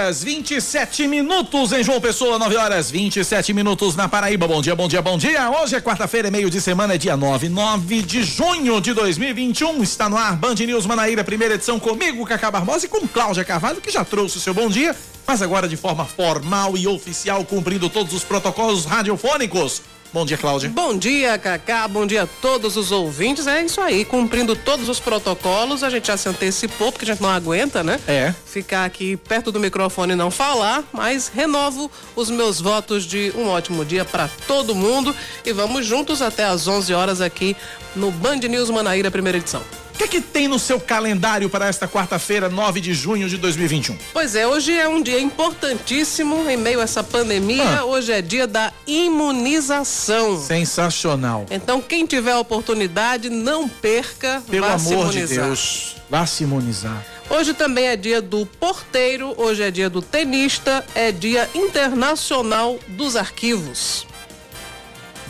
Horas 27 minutos em João Pessoa, 9 horas 27 minutos na Paraíba. Bom dia, bom dia, bom dia. Hoje é quarta-feira, é meio de semana, é dia 9, 9 de junho de 2021. Está no ar Band News Manaíra, primeira edição comigo, Cacá Barbosa e com Cláudia Carvalho, que já trouxe o seu bom dia, mas agora de forma formal e oficial, cumprindo todos os protocolos radiofônicos. Bom dia, Cláudia. Bom dia, Cacá. Bom dia a todos os ouvintes. É isso aí, cumprindo todos os protocolos. A gente já se antecipou, porque a gente não aguenta, né? É. Ficar aqui perto do microfone e não falar, mas renovo os meus votos de um ótimo dia para todo mundo e vamos juntos até às 11 horas aqui no Band News Manaíra, primeira edição. O que, que tem no seu calendário para esta quarta-feira, 9 de junho de 2021? Pois é, hoje é um dia importantíssimo em meio a essa pandemia. Ah. Hoje é dia da imunização. Sensacional. Então, quem tiver a oportunidade, não perca, Pelo vá se amor de. Deus, vá se imunizar. Hoje também é dia do porteiro, hoje é dia do tenista, é dia internacional dos arquivos.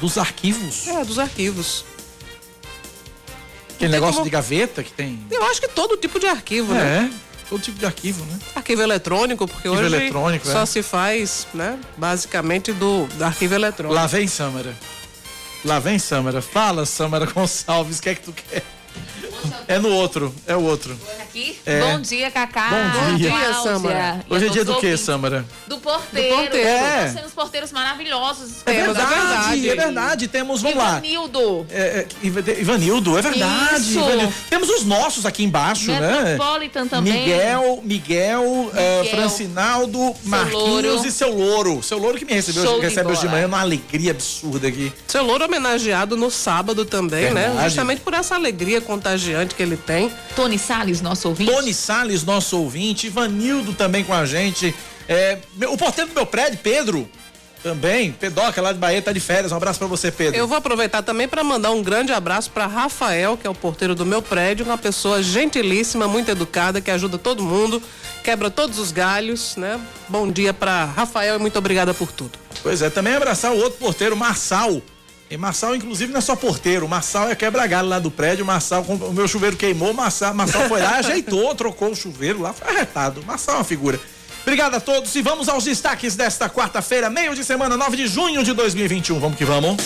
Dos arquivos. É, dos arquivos. Aquele negócio como- de gaveta que tem. Eu acho que todo tipo de arquivo, né? É, todo tipo de arquivo, né? Arquivo eletrônico, porque Arquivo hoje eletrônico, só é. se faz, né, basicamente do, do arquivo eletrônico. Lá vem Samara. Lá vem Samara. Fala, Samara Gonçalves, o que é que tu quer? É no outro, é o outro. Aqui. É. Bom dia, Cacá. Bom dia. Bom dia. Samara. E Hoje é dia do quê. Samara? Do porteiro. Do porteiro. É. Estão sendo os porteiros maravilhosos. É Temos, é verdade, verdade. é verdade. Temos, vamos lá. Ivanildo. É, é, Iva- Ivanildo, é verdade. Isso. Ivanildo. Temos os nossos aqui embaixo, né? Metropolitan também. Miguel, Miguel, eh, Miguel. Francinaldo, Marquinhos Louro. e seu Louro. Seu Louro que me recebeu, Show de recebe hoje de manhã numa alegria absurda aqui. Seu Louro homenageado no sábado também, né? Verdade. Justamente por essa alegria contagiante que ele tem. Tony Salles, nosso ouvinte. Tony Salles, nosso ouvinte, Ivanildo também com a gente. É, meu- o porteiro do meu prédio, Pedro, também. Pedoca lá de Bahia tá de férias. Um abraço pra você, Pedro. Eu vou aproveitar também para mandar um grande abraço para Rafael, que é o porteiro do meu prédio, uma pessoa gentilíssima, muito educada, que ajuda todo mundo, quebra todos os galhos, né? Bom dia para Rafael e muito obrigada por tudo. Pois é, também abraçar o outro porteiro, Marçal. E Marçal, inclusive, não é só porteiro. Marçal é quebra-galho lá do prédio. Marçal, o meu chuveiro queimou. Marçal, Marçal foi lá, ajeitou, trocou o chuveiro lá. Foi arretado. Marçal é uma figura. Obrigado a todos e vamos aos destaques desta quarta-feira, meio de semana, 9 de junho de 2021. Vamos que vamos.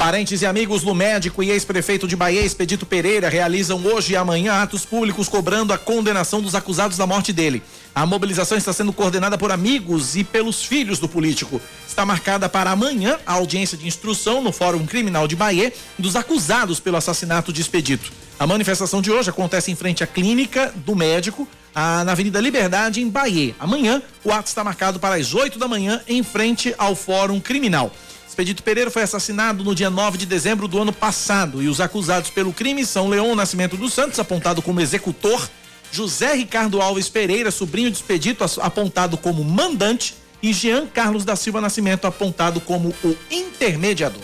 Parentes e amigos do médico e ex-prefeito de Bahia, Expedito Pereira, realizam hoje e amanhã atos públicos cobrando a condenação dos acusados da morte dele. A mobilização está sendo coordenada por amigos e pelos filhos do político. Está marcada para amanhã a audiência de instrução no Fórum Criminal de Bahia dos acusados pelo assassinato de Expedito. A manifestação de hoje acontece em frente à clínica do médico, na Avenida Liberdade, em Bahia. Amanhã, o ato está marcado para as 8 da manhã, em frente ao Fórum Criminal. Expedito Pereira foi assassinado no dia 9 de dezembro do ano passado e os acusados pelo crime são Leon Nascimento dos Santos, apontado como executor, José Ricardo Alves Pereira, sobrinho de Expedito, apontado como mandante, e Jean Carlos da Silva Nascimento, apontado como o intermediador.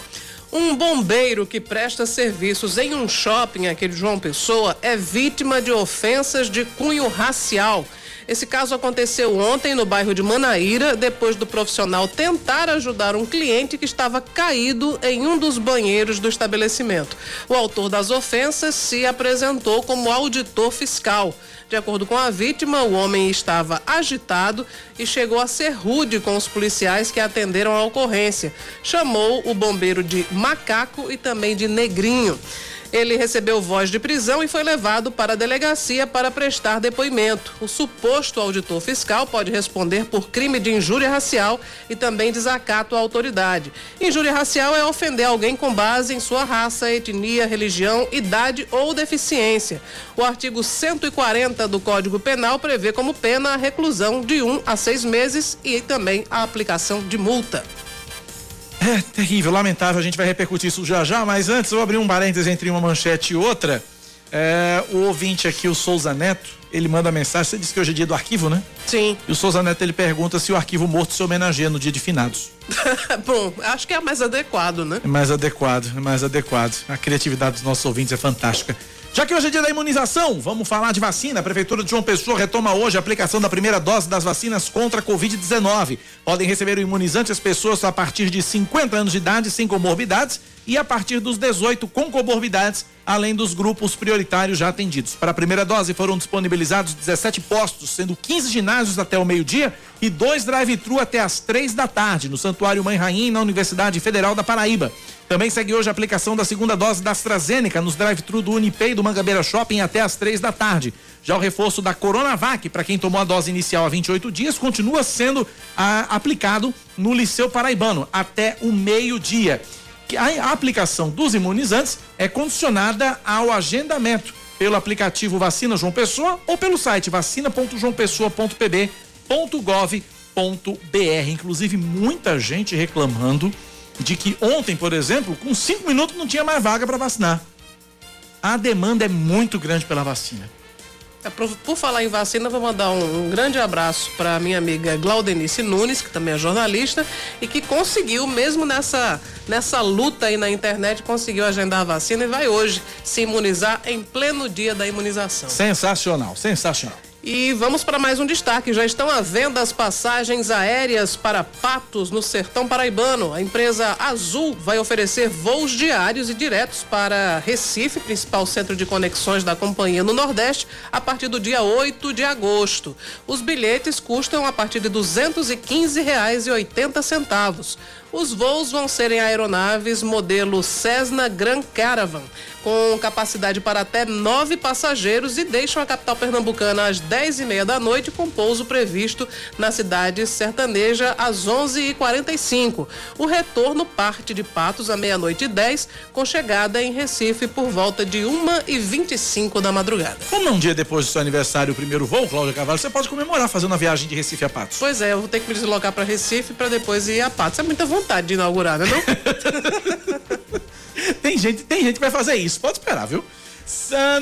Um bombeiro que presta serviços em um shopping aqui de João Pessoa é vítima de ofensas de cunho racial. Esse caso aconteceu ontem no bairro de Manaíra, depois do profissional tentar ajudar um cliente que estava caído em um dos banheiros do estabelecimento. O autor das ofensas se apresentou como auditor fiscal. De acordo com a vítima, o homem estava agitado e chegou a ser rude com os policiais que atenderam a ocorrência. Chamou o bombeiro de macaco e também de negrinho. Ele recebeu voz de prisão e foi levado para a delegacia para prestar depoimento. O suposto auditor fiscal pode responder por crime de injúria racial e também desacato à autoridade. Injúria racial é ofender alguém com base em sua raça, etnia, religião, idade ou deficiência. O artigo 140 do Código Penal prevê como pena a reclusão de um a seis meses e também a aplicação de multa. É terrível, lamentável, a gente vai repercutir isso já já, mas antes eu abri um parêntese entre uma manchete e outra. É, o ouvinte aqui, o Souza Neto, ele manda mensagem. Você disse que hoje é dia do arquivo, né? Sim. E o Souza Neto ele pergunta se o arquivo morto se homenageia no dia de finados. Bom, acho que é mais adequado, né? É mais adequado, é mais adequado. A criatividade dos nossos ouvintes é fantástica. Já que hoje é dia da imunização, vamos falar de vacina. A Prefeitura de João Pessoa retoma hoje a aplicação da primeira dose das vacinas contra a Covid-19. Podem receber o imunizante as pessoas a partir de 50 anos de idade sem comorbidades e a partir dos 18 com comorbidades, além dos grupos prioritários já atendidos. Para a primeira dose foram disponibilizados 17 postos, sendo 15 ginásios até o meio-dia e dois drive-thru até as três da tarde, no Santuário Mãe Rainha na Universidade Federal da Paraíba. Também segue hoje a aplicação da segunda dose da AstraZeneca nos drive-thru do Unipay do Mangabeira Shopping até as três da tarde. Já o reforço da Coronavac, para quem tomou a dose inicial há 28 dias, continua sendo ah, aplicado no Liceu Paraibano até o meio-dia. A aplicação dos imunizantes é condicionada ao agendamento pelo aplicativo Vacina João Pessoa ou pelo site vacina.joaopessoa.pb.gov.br. Inclusive, muita gente reclamando de que ontem, por exemplo, com cinco minutos não tinha mais vaga para vacinar. A demanda é muito grande pela vacina. Por, por, falar em vacina, vou mandar um, um grande abraço para minha amiga Glaudenice Nunes, que também é jornalista e que conseguiu, mesmo nessa, nessa luta aí na internet, conseguiu agendar a vacina e vai hoje se imunizar em pleno dia da imunização. Sensacional, sensacional. E vamos para mais um destaque. Já estão à venda as passagens aéreas para Patos, no sertão paraibano. A empresa Azul vai oferecer voos diários e diretos para Recife, principal centro de conexões da companhia no Nordeste, a partir do dia 8 de agosto. Os bilhetes custam a partir de R$ 215,80. Os voos vão ser em aeronaves modelo Cessna Grand Caravan, com capacidade para até nove passageiros e deixam a capital pernambucana às 10 e meia da noite, com pouso previsto na cidade sertaneja às 11h45. O retorno parte de Patos à meia-noite e 10, com chegada em Recife por volta de 1h25 da madrugada. Como um dia depois do seu aniversário, o primeiro voo, Cláudia Cavalho, você pode comemorar fazendo a viagem de Recife a Patos. Pois é, eu vou ter que me deslocar para Recife para depois ir a Patos. É muita vontade vontade de inaugurar, não? tem gente, tem gente que vai fazer isso. Pode esperar, viu?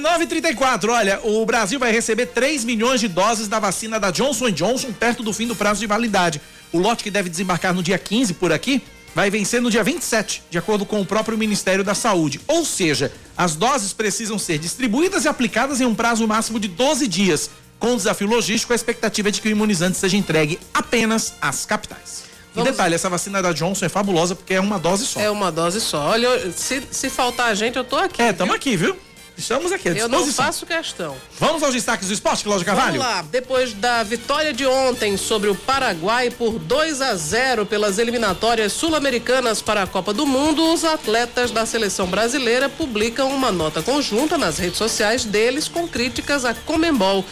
934, olha, o Brasil vai receber 3 milhões de doses da vacina da Johnson Johnson perto do fim do prazo de validade. O lote que deve desembarcar no dia 15 por aqui vai vencer no dia 27, de acordo com o próprio Ministério da Saúde. Ou seja, as doses precisam ser distribuídas e aplicadas em um prazo máximo de 12 dias. Com o desafio logístico, a expectativa é de que o imunizante seja entregue apenas às capitais. Vamos... E detalhe, essa vacina da Johnson é fabulosa porque é uma dose só. É uma dose só. Olha, se, se faltar a gente, eu tô aqui. É, estamos aqui, viu? Estamos aqui à disposição. Eu não faço questão. Vamos aos destaques do esporte, Cláudio Carvalho? Vamos lá. Depois da vitória de ontem sobre o Paraguai por 2 a 0 pelas eliminatórias sul-americanas para a Copa do Mundo, os atletas da seleção brasileira publicam uma nota conjunta nas redes sociais deles com críticas a Comembol.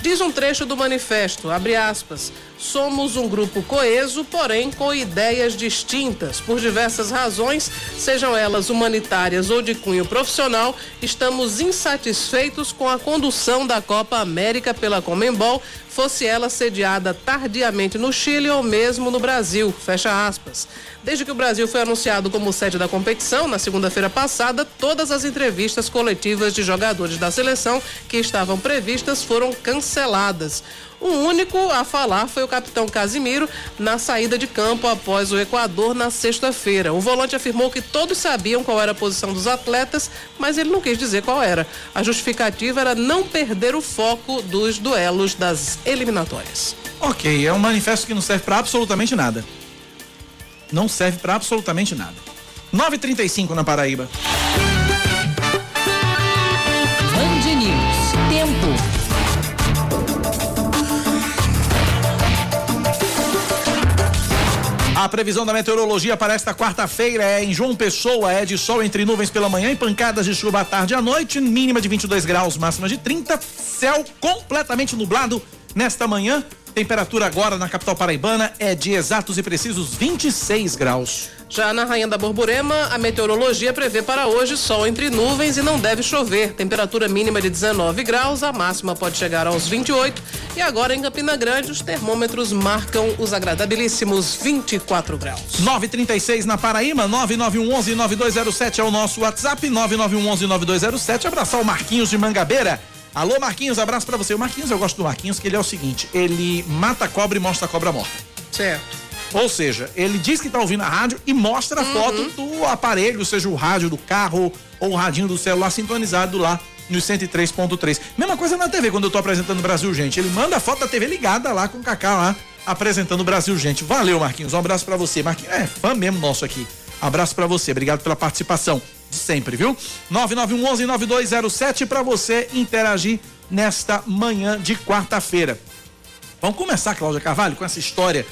Diz um trecho do manifesto, abre aspas, somos um grupo coeso, porém com ideias distintas. Por diversas razões, sejam elas humanitárias ou de cunho profissional, estamos insatisfeitos com a condução da Copa América pela Comembol, fosse ela sediada tardiamente no Chile ou mesmo no Brasil. Fecha aspas. Desde que o Brasil foi anunciado como sede da competição, na segunda-feira passada, todas as entrevistas coletivas de jogadores da seleção que estavam previstas foram canceladas. O único a falar foi o capitão Casimiro na saída de campo após o Equador na sexta-feira. O volante afirmou que todos sabiam qual era a posição dos atletas, mas ele não quis dizer qual era. A justificativa era não perder o foco dos duelos das eliminatórias. Ok, é um manifesto que não serve para absolutamente nada não serve para absolutamente nada. 9:35 na Paraíba. Band News. Tempo. A previsão da meteorologia para esta quarta-feira é em João Pessoa, é de sol entre nuvens pela manhã e pancadas de chuva à tarde e à noite, mínima de 22 graus, máxima de 30, céu completamente nublado nesta manhã Temperatura agora na capital paraibana é de exatos e precisos 26 graus. Já na Rainha da Borborema, a meteorologia prevê para hoje sol entre nuvens e não deve chover. Temperatura mínima de 19 graus, a máxima pode chegar aos 28. E agora em Campina Grande, os termômetros marcam os agradabilíssimos 24 graus. 936 na Paraíba, 9911 9207 é o nosso WhatsApp, 9911 9207. Abraçar o Marquinhos de Mangabeira. Alô, Marquinhos, abraço para você. O Marquinhos, eu gosto do Marquinhos, que ele é o seguinte: ele mata a cobra e mostra a cobra morta. Certo. Ou seja, ele diz que está ouvindo a rádio e mostra a foto do aparelho, seja o rádio do carro ou o radinho do celular sintonizado lá no 103.3. Mesma coisa na TV, quando eu tô apresentando o Brasil Gente. Ele manda a foto da TV ligada lá com o Cacá lá, apresentando o Brasil Gente. Valeu, Marquinhos. Um abraço para você. Marquinhos é fã mesmo nosso aqui. Abraço para você. Obrigado pela participação de sempre, viu? 9911-9207 para você interagir nesta manhã de quarta-feira. Vamos começar, Cláudia Carvalho, com essa história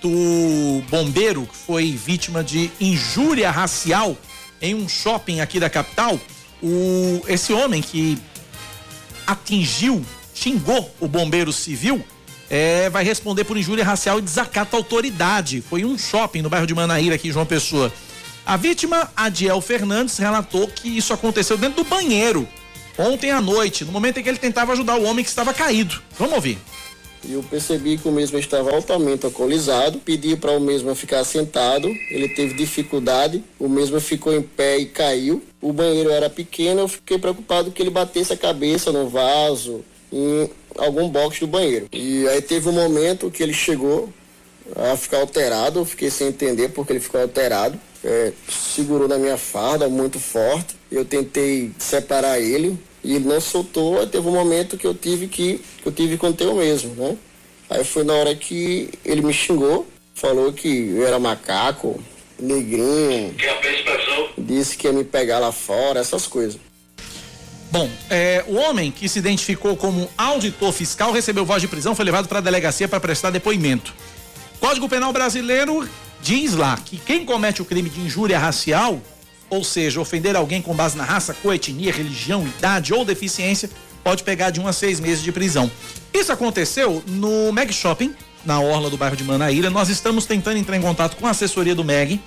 do bombeiro que foi vítima de injúria racial em um shopping aqui da capital. O, esse homem que atingiu, xingou o bombeiro civil, é, vai responder por injúria racial e desacato à autoridade. Foi um shopping no bairro de Manaíra, aqui em João Pessoa. A vítima, Adiel Fernandes, relatou que isso aconteceu dentro do banheiro ontem à noite, no momento em que ele tentava ajudar o homem que estava caído. Vamos ouvir. E eu percebi que o mesmo estava altamente alcoolizado, pedi para o mesmo ficar sentado, ele teve dificuldade, o mesmo ficou em pé e caiu. O banheiro era pequeno, eu fiquei preocupado que ele batesse a cabeça no vaso, em algum box do banheiro. E aí teve um momento que ele chegou a ficar alterado, eu fiquei sem entender porque ele ficou alterado. É, segurou na minha farda muito forte, eu tentei separar ele, e ele não soltou, aí teve um momento que eu tive que, que eu tive que conter o mesmo, né? Aí foi na hora que ele me xingou, falou que eu era macaco, negrinho, disse que ia me pegar lá fora, essas coisas. Bom, é, o homem que se identificou como auditor fiscal recebeu voz de prisão, foi levado para a delegacia para prestar depoimento. Código Penal Brasileiro diz lá que quem comete o crime de injúria racial ou seja, ofender alguém com base na raça, cor, etnia, religião, idade ou deficiência, pode pegar de um a seis meses de prisão. Isso aconteceu no Meg Shopping, na orla do bairro de Manaíra. Nós estamos tentando entrar em contato com a assessoria do Meg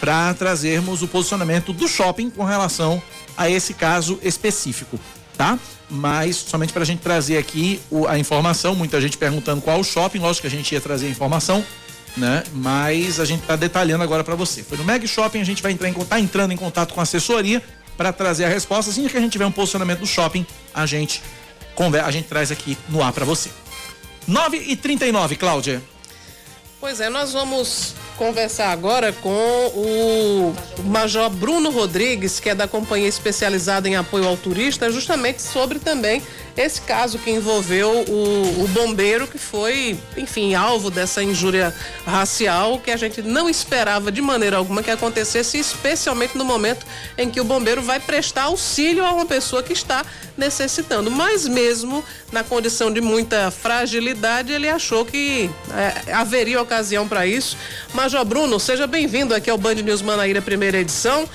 para trazermos o posicionamento do shopping com relação a esse caso específico, tá? Mas somente para a gente trazer aqui a informação, muita gente perguntando qual o shopping, lógico que a gente ia trazer a informação, né? Mas a gente está detalhando agora para você. Foi no Meg Shopping, a gente vai entrar em tá entrando em contato com a assessoria para trazer a resposta. Assim que a gente tiver um posicionamento do shopping, a gente a gente traz aqui no ar para você. 9 e 39 Cláudia. Pois é, nós vamos conversar agora com o Major Bruno Rodrigues, que é da Companhia Especializada em Apoio ao Turista, justamente sobre também esse caso que envolveu o, o, bombeiro que foi, enfim, alvo dessa injúria racial que a gente não esperava de maneira alguma que acontecesse, especialmente no momento em que o bombeiro vai prestar auxílio a uma pessoa que está necessitando. Mas mesmo na condição de muita fragilidade, ele achou que é, haveria ocasião para isso. Major Bruno, seja bem-vindo aqui ao Band News Manaíra, primeira edição.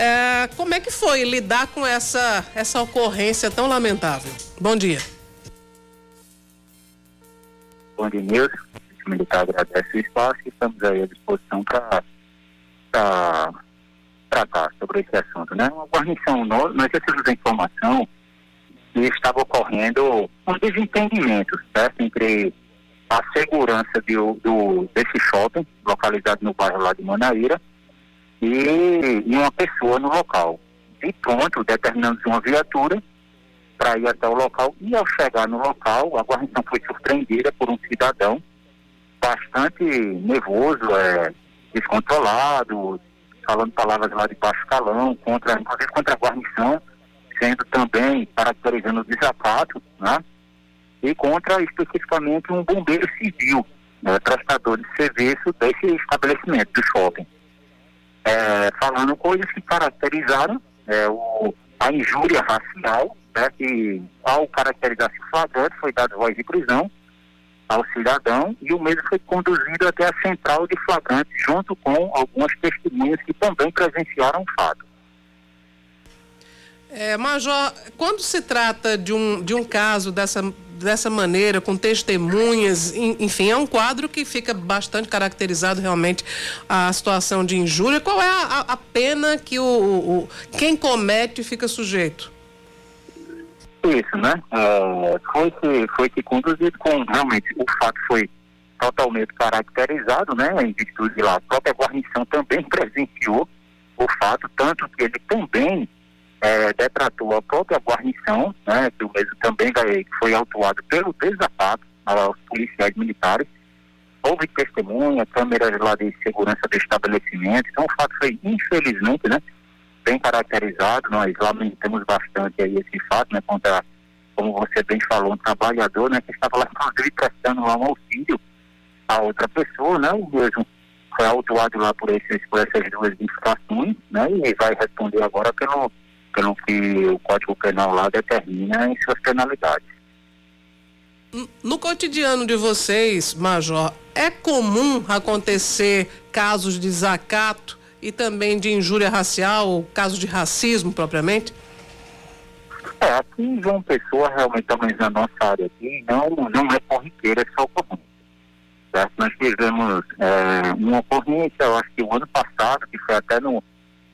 É, como é que foi lidar com essa, essa ocorrência tão lamentável? Bom dia. Bom dia, Nilson. O militar agradece o espaço e estamos aí à disposição para tratar sobre esse assunto. Né? Uma guarnição, nós, nós recebemos a informação que estava ocorrendo um desentendimento certo? entre a segurança de, do, desse shopping, localizado no bairro lá de Manaíra, e, e uma pessoa no local. E pronto, determinamos uma viatura para ir até o local. E ao chegar no local, a guarnição foi surpreendida por um cidadão bastante nervoso, é, descontrolado, falando palavras lá de baixo calão, contra, contra a guarnição, sendo também caracterizando o desacato, né? E contra especificamente um bombeiro civil, né, prestador de serviço desse estabelecimento, do shopping é, falando coisas que caracterizaram é, o, a injúria racial, né, que ao caracterizar-se flagrante foi dado voz de prisão ao cidadão e o mesmo foi conduzido até a central de flagrante junto com algumas testemunhas que também presenciaram o fato. É, Major, quando se trata de um, de um caso dessa, dessa maneira, com testemunhas, enfim, é um quadro que fica bastante caracterizado realmente a situação de injúria. Qual é a, a pena que o, o, quem comete fica sujeito? Isso, né? Uh, foi, que, foi que conduzido com, realmente, o fato foi totalmente caracterizado, né? Em virtude lá, a própria guarnição também presenciou o fato, tanto que ele também é, detratou a própria guarnição, né, que o mesmo também vai, foi autuado pelo desacato aos policiais militares. Houve testemunha, câmeras lá de segurança do estabelecimento. Então, o fato foi, infelizmente, né, bem caracterizado. Nós lamentamos bastante aí esse fato, né, contra, como você bem falou, um trabalhador, né, que estava lá, inclusive, prestando lá um auxílio a outra pessoa, né, o mesmo foi autuado lá por, esses, por essas duas infrações, né, e vai responder agora pelo pelo que o Código Penal lá determina em suas penalidades. No cotidiano de vocês, Major, é comum acontecer casos de desacato e também de injúria racial, casos de racismo propriamente? É, aqui em João Pessoa, realmente, também na nossa área aqui, não, não é corriqueira essa ocorrência. Certo? Nós tivemos é, uma ocorrência, eu acho que o ano passado, que foi até no,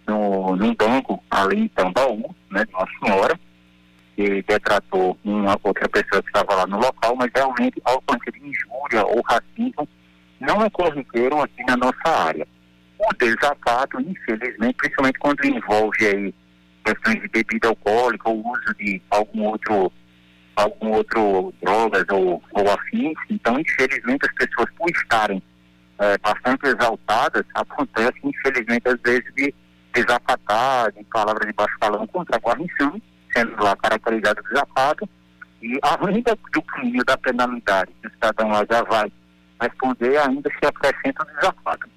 no, num banco ali em Tambaú, né, de uma senhora, que detratou uma outra pessoa que estava lá no local, mas realmente ocorrência de injúria ou racismo não é corriqueiro aqui na nossa área. O desacato, infelizmente, principalmente quando envolve aí questões de bebida alcoólica ou uso de algum outro algum outro drogas ou, ou afins, então infelizmente as pessoas por estarem é, bastante exaltadas, acontece infelizmente às vezes de desacatar de palavras de baixo calão contra a guarnição, sendo lá caracterizado desacato, e além do crime da penalidade que o cidadão lá já vai responder, ainda se acrescenta o desacato.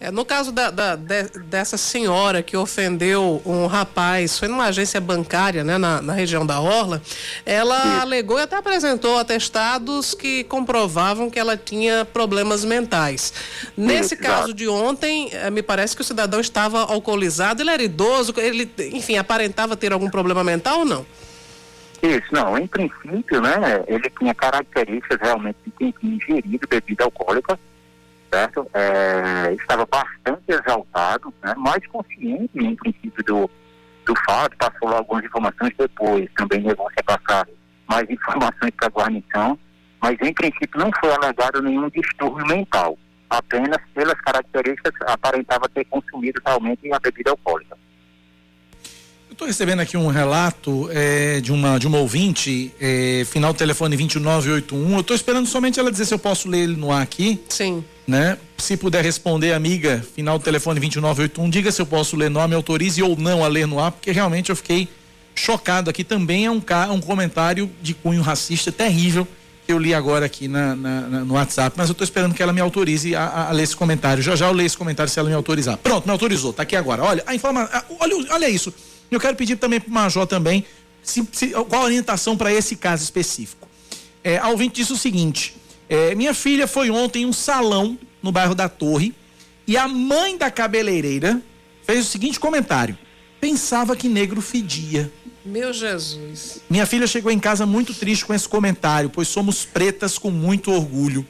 É, no caso da, da de, dessa senhora que ofendeu um rapaz, foi numa agência bancária, né, na, na região da Orla, ela alegou e até apresentou atestados que comprovavam que ela tinha problemas mentais. Nesse caso de ontem, eh, me parece que o cidadão estava alcoolizado, ele era idoso, ele, enfim, aparentava ter algum problema mental ou não? Isso, não, em princípio, né, ele tinha características realmente de quem tinha ingerido bebida alcoólica, certo? É, estava bastante exaltado, né? mais consciente, em princípio, do, do fato, passou lá algumas informações depois, também levou a passar mais informações para a guarnição, mas em princípio não foi alegado nenhum distúrbio mental, apenas pelas características aparentava ter consumido realmente a bebida alcoólica. Estou recebendo aqui um relato é, de, uma, de uma ouvinte, é, final do telefone 2981. Eu estou esperando somente ela dizer se eu posso ler ele no ar aqui. Sim. Né? Se puder responder, amiga, final do telefone 2981, diga se eu posso ler no ar, me autorize ou não a ler no ar, porque realmente eu fiquei chocado aqui. Também é um, um comentário de cunho racista terrível que eu li agora aqui na, na, na no WhatsApp, mas eu estou esperando que ela me autorize a, a, a, ler esse comentário. Já já eu leio esse comentário se ela me autorizar. Pronto, me autorizou, tá aqui agora. Olha, a informação. Olha, olha isso. Eu quero pedir também para o Major também se, se, qual a orientação para esse caso específico. É, a ouvinte disse o seguinte: é, minha filha foi ontem em um salão no bairro da Torre e a mãe da cabeleireira fez o seguinte comentário: pensava que negro fedia. Meu Jesus. Minha filha chegou em casa muito triste com esse comentário, pois somos pretas com muito orgulho.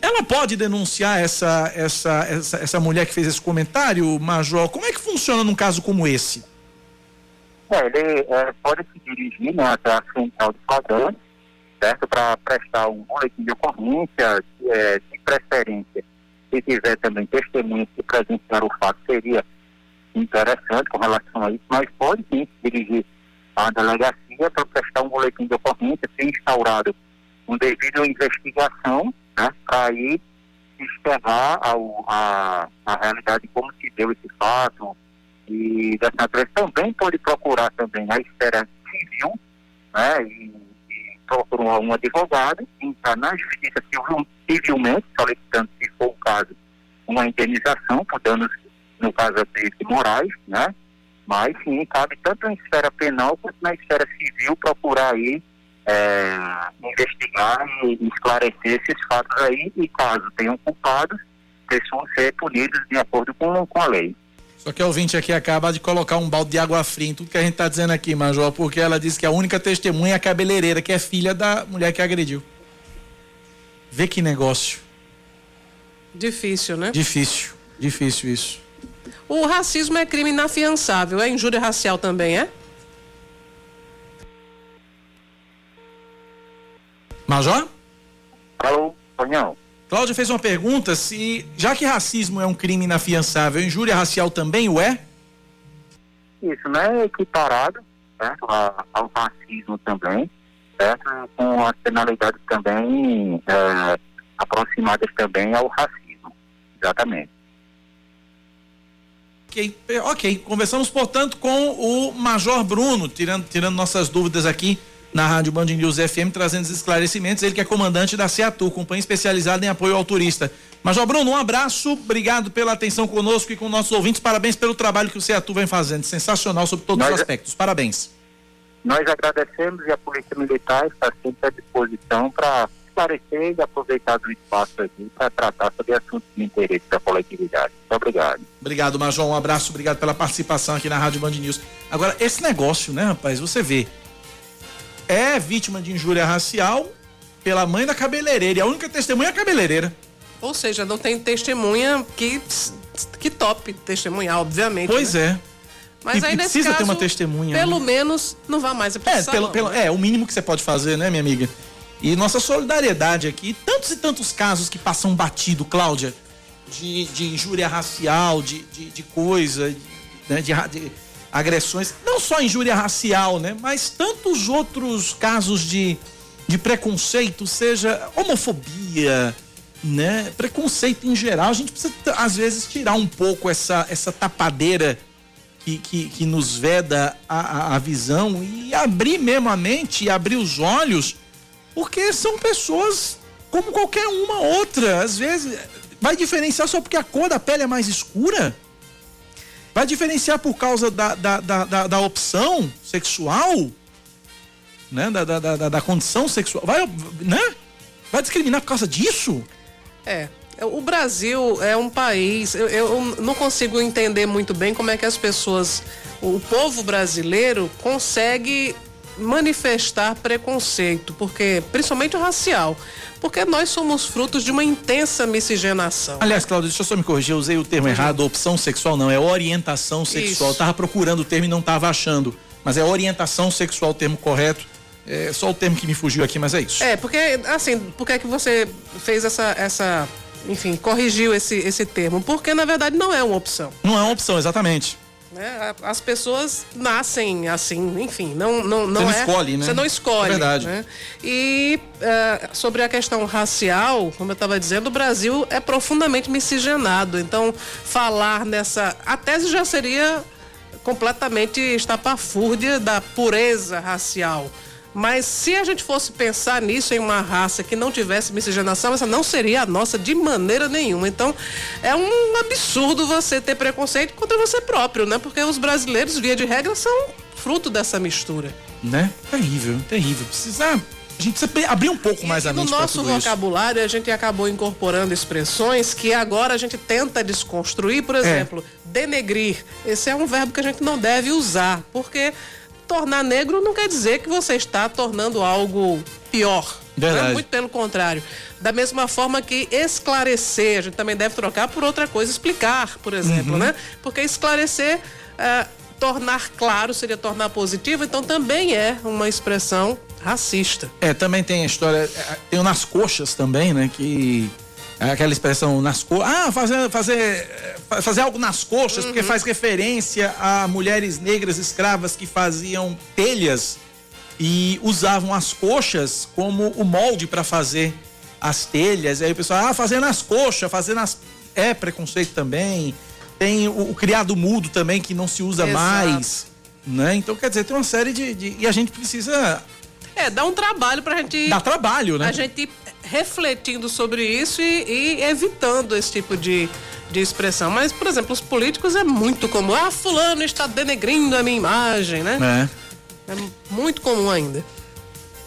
Ela pode denunciar essa, essa, essa, essa mulher que fez esse comentário, Major? Como é que funciona num caso como esse? É, ele é, pode se dirigir né, até a central de flagrante, certo? Para prestar um boletim de ocorrência, é, de preferência. Se tiver também testemunhas que presenciaram o fato, seria interessante com relação a isso, mas pode sim se dirigir à delegacia para prestar um boletim de ocorrência, ser instaurado um devido investigação, né? Para aí externar a, a, a realidade de como se deu esse fato, e dessa natureza também pode procurar também a esfera civil, né, e, e procurar um advogado, entrar na justiça civil, civilmente, solicitando, se for o caso, uma indenização por danos, no caso de morais, né, mas sim, cabe tanto na esfera penal quanto na esfera civil procurar aí é, investigar e esclarecer esses fatos aí e caso tenham culpados, pessoas ser punidos de acordo com, com a lei. Só que a ouvinte aqui acaba de colocar um balde de água fria em tudo que a gente tá dizendo aqui, Major, porque ela disse que a única testemunha é a cabeleireira, que é filha da mulher que agrediu. Vê que negócio. Difícil, né? Difícil, difícil isso. O racismo é crime inafiançável. É injúria racial também, é? Major? Alô, Tonhão? Cláudia fez uma pergunta se, já que racismo é um crime inafiançável, injúria racial também o é? Isso, né? Equiparado certo? A- ao racismo também, certo? Com as penalidades também é, aproximadas também ao racismo. Exatamente. Ok, eh, ok. Conversamos, portanto, com o Major Bruno, tirando, tirando nossas dúvidas aqui na Rádio Band News FM, trazendo os esclarecimentos. Ele que é comandante da CEATU, companhia especializada em apoio ao turista. Major Bruno, um abraço, obrigado pela atenção conosco e com nossos ouvintes. Parabéns pelo trabalho que o CEATU vem fazendo. Sensacional sobre todos os Nós- aspectos. Parabéns. Nós agradecemos e a Polícia Militar está sempre à disposição para esclarecer e aproveitar do espaço aqui para tratar sobre assuntos de interesse da coletividade. Muito obrigado. Obrigado, Major. Um abraço, obrigado pela participação aqui na Rádio Band News. Agora, esse negócio, né, rapaz? Você vê. É vítima de injúria racial pela mãe da cabeleireira. E a única testemunha é a cabeleireira. Ou seja, não tem testemunha que, que top testemunhar, obviamente. Pois né? é. Mas E- aí precisa ter caso, uma testemunha, Pelo né? menos não vá mais a É, precisar, pelo, não, pelo, né? é, o mínimo que você pode fazer, né, minha amiga? E nossa solidariedade aqui, tantos e tantos casos que passam batido, Cláudia, de, de injúria racial, de, de, de coisa, de, né, de, de agressões, não só injúria racial, né, mas tantos outros casos de, de preconceito, seja homofobia, né, preconceito em geral. A gente precisa, às vezes, tirar um pouco essa, essa tapadeira que, que, que nos veda a, a, a visão e abrir mesmo a mente abrir os olhos, porque são pessoas como qualquer uma outra. Às vezes, vai diferenciar só porque a cor da pele é mais escura? Vai diferenciar por causa da, da, da, da, da opção sexual? Né? Da, da, da, da- condição sexual? Vai, né? Vai discriminar por causa disso? É. O Brasil é um país, eu, eu não consigo entender muito bem como é que as pessoas, o povo brasileiro consegue manifestar preconceito, porque principalmente o racial, porque nós somos frutos de uma intensa miscigenação. Aliás, Cláudio, deixa eu só me corrigir, eu usei o termo errado, opção sexual não, é orientação sexual. Isso. Eu tava procurando o termo e não tava achando, mas é orientação sexual o termo correto. É só o termo que me fugiu aqui, mas é isso. É, porque, assim, por que é que você fez essa, essa enfim, corrigiu esse, esse termo? Porque, na verdade, não é uma opção. Não é uma opção, exatamente. Né? As pessoas nascem assim, enfim, não não não Você não é, escolhe, né? Você não escolhe, É verdade. né? E eh, sobre a questão racial, como eu estava dizendo, o Brasil é profundamente miscigenado. Então, falar nessa, a tese já seria completamente estapafúrdia da pureza racial. Mas se a gente fosse pensar nisso em uma raça que não tivesse miscigenação, essa não seria a nossa de maneira nenhuma. Então, é um absurdo você ter preconceito contra você próprio, né? Porque os brasileiros, via de regra, são fruto dessa mistura. Né? Terrível, terrível. Precisa. A gente precisa abrir um pouco mais e a no mente pra nosso tudo isso. vocabulário, a gente acabou incorporando expressões que agora a gente tenta desconstruir. Por exemplo, denegrir. Esse é um verbo que a gente não deve usar, porque tornar negro não quer dizer que você está tornando algo pior. Verdade. Né? Muito pelo contrário. Da mesma forma que esclarecer, a gente também deve trocar por outra coisa, explicar, por Uhum. exemplo, né? Porque esclarecer, ah, tornar claro seria tornar positivo, então também é uma expressão racista. É, também tem a história. é, Tem o nas coxas também, né? Que. É Aquela expressão nas coxas. Ah, fazer, fazer, fa- fazer algo nas coxas, porque faz referência a mulheres negras escravas que faziam telhas e usavam as coxas como o molde para fazer as telhas. Aí o pessoal, ah, fazer nas coxas, fazer nas. É preconceito também. Tem o, o criado mudo também, que não se usa Exato. mais. Né? Então, quer dizer, tem uma série de, de. E a gente precisa É, dá um trabalho pra gente. Dá trabalho, né? A gente refletindo sobre isso e, e evitando esse tipo de, de expressão. Mas, por exemplo, os políticos é muito comum. Ah, fulano está denegrindo a minha imagem, né? É. É muito comum ainda.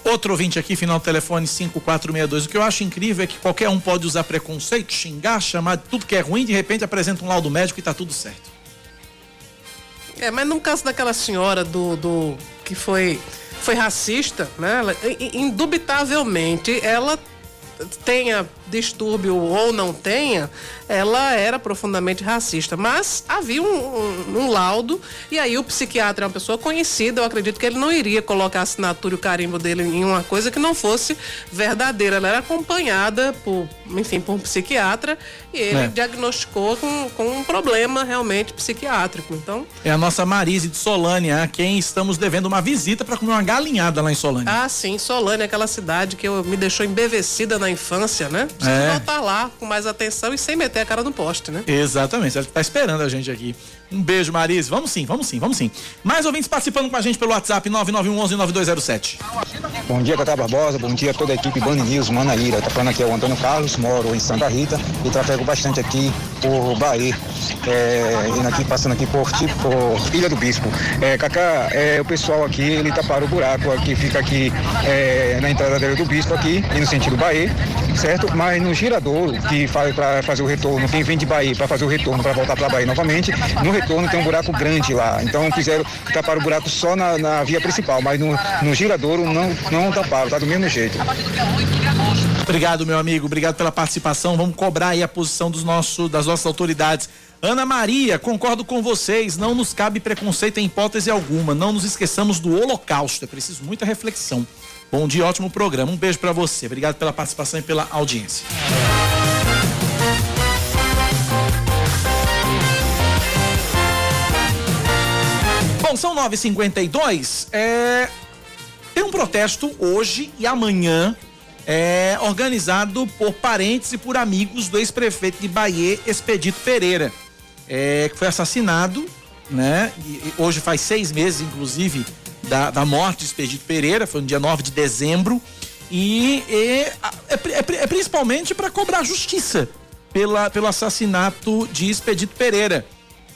Outro ouvinte aqui, final do telefone 5462. O que eu acho incrível é que qualquer um pode usar preconceito, xingar, chamar de tudo que é ruim, de repente apresenta um laudo médico e tá tudo certo. É, mas no caso daquela senhora do, do que foi foi racista, né? Ela, indubitavelmente ela tenha distúrbio ou não tenha, ela era profundamente racista. Mas havia um, um, um, laudo, e aí o psiquiatra é uma pessoa conhecida, eu acredito que ele não iria colocar a assinatura e o carimbo dele em uma coisa que não fosse verdadeira. Ela era acompanhada por, enfim, por um psiquiatra e ele é. diagnosticou com, com um problema realmente psiquiátrico. Então. É a nossa Marise de Solânia, a quem estamos devendo uma visita para comer uma galinhada lá em Solânia. Ah, sim, Solânia, aquela cidade que eu, me deixou embevecida na infância, né? Precisa é. voltar lá com mais atenção e sem meter a cara no poste, né? Exatamente. Ela tá esperando a gente aqui. Um beijo, Marise. Vamos sim, vamos sim, vamos sim. Mais ouvintes participando com a gente pelo WhatsApp 9911-9207. Bom dia, Cacá Barbosa. Bom dia a toda a equipe Band News Manaíra. Tá falando aqui é o Antônio Carlos, moro em Santa Rita e trafego bastante aqui por Bahia. É, indo aqui, passando aqui por, por Ilha do Bispo. É, Cacá, é, o pessoal aqui, ele taparam o buraco aqui, fica aqui é, na entrada da Ilha do Bispo aqui, e no sentido Bahia, certo? Mas no girador que faz para fazer o retorno, quem vem de Bahia para fazer o retorno para voltar para Bahia novamente, no retorno tem um buraco grande lá. Então fizeram tapar o buraco só na, na via principal, mas no, no giradouro não, não taparam, tá do mesmo jeito. Obrigado, meu amigo. Obrigado pela participação. Vamos cobrar aí a posição dos nossos, das nossas autoridades. Ana Maria, concordo com vocês. Não nos cabe preconceito em hipótese alguma. Não nos esqueçamos do Holocausto. É preciso muita reflexão. Bom dia, ótimo programa. Um beijo para você. Obrigado pela participação e pela audiência. Bom, são 9h52. É... Tem um protesto hoje e amanhã é, organizado por parentes e por amigos do ex-prefeito de Bahia, Expedito Pereira, é, que foi assassinado, né? E, hoje faz seis meses, inclusive, da, da morte de Expedito Pereira, foi no dia 9 de dezembro. E, e é, é, é principalmente para cobrar justiça pela, pelo assassinato de Expedito Pereira.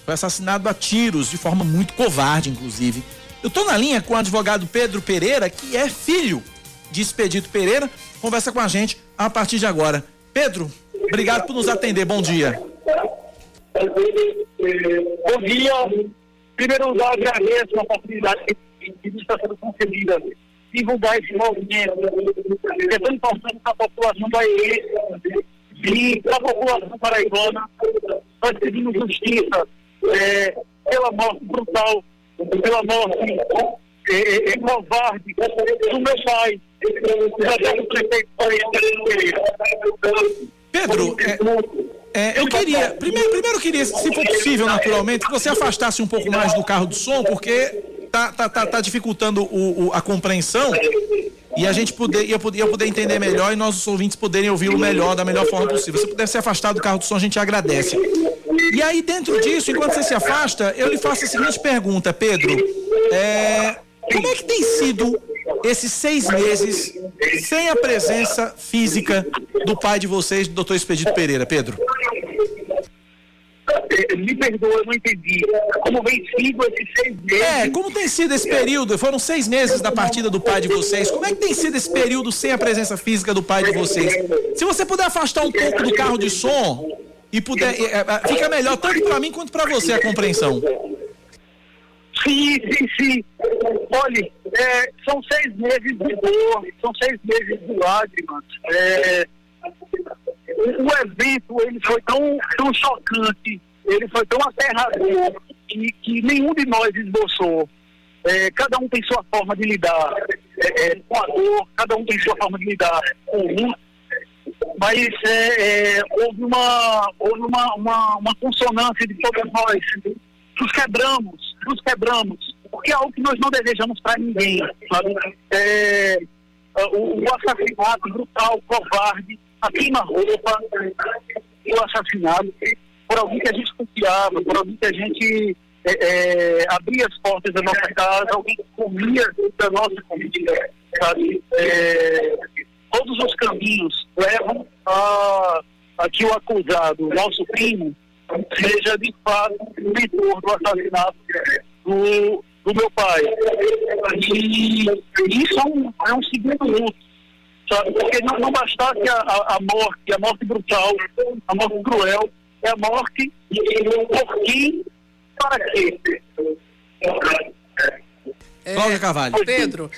Foi assassinado a tiros, de forma muito covarde, inclusive. Eu estou na linha com o advogado Pedro Pereira, que é filho de Expedito Pereira. Conversa com a gente a partir de agora. Pedro, obrigado por nos atender. Bom dia. Bom dia. Primeiro lugar, agradeço a oportunidade que está sendo concedida divulgar esse movimento. É tão importante para a população baiense e para a população paraibana. Nós pedimos justiça é, pela morte brutal, pela morte é, é, é covarde do meu pai, Pedro, é, é, eu queria, primeiro, primeiro eu queria, se for possível, naturalmente, que você afastasse um pouco mais do carro do som, porque tá, tá, tá, tá dificultando o, o, a compreensão e a gente poder, eu poder, eu poder entender melhor e nossos ouvintes poderem ouvi-lo melhor, da melhor forma possível. Se puder se afastar do carro do som, a gente agradece. E aí, dentro disso, enquanto você se afasta, eu lhe faço a seguinte pergunta, Pedro. É, como é que tem sido esses seis meses sem a presença física do pai de vocês, do doutor Expedito Pereira, Pedro? Me perdoa, eu não entendi. Como vem sido esses seis meses? É, como tem sido esse período? Foram seis meses da partida do pai de vocês. Como é que tem sido esse período sem a presença física do pai de vocês? Se você puder afastar um pouco do carro de som, e puder. É, é, fica melhor tanto para mim quanto para você a compreensão. Sim, sim, sim. Olha, é, são seis meses de dor, são seis meses de lágrimas. É, o evento ele foi tão, tão chocante, ele foi tão aterrador que, que nenhum de nós esboçou. É, cada um tem sua forma de lidar é, é com a dor, cada um tem sua forma de lidar com o luto mas é, é, houve, uma, houve uma, uma, uma, consonância de todos nós. Nos quebramos, nos quebramos, porque é algo que nós não desejamos para ninguém. Sabe? É, o, o, assassinato brutal, covarde, a queima-roupa, o assassinato por alguém que a gente confiava, por alguém que a gente é, é, abria as portas da nossa casa, alguém que comia da nossa comida, sabe? É, todos os caminhos levam a, a que o acusado, o nosso primo, seja de fato o mentor do assassinato do, do meu pai. E isso é um, é um segundo luto, sabe? Porque não, não bastasse a, a, a morte, a morte brutal, a morte cruel, é a morte por quem, para quê? É, Cláudia Carvalho. Pedro,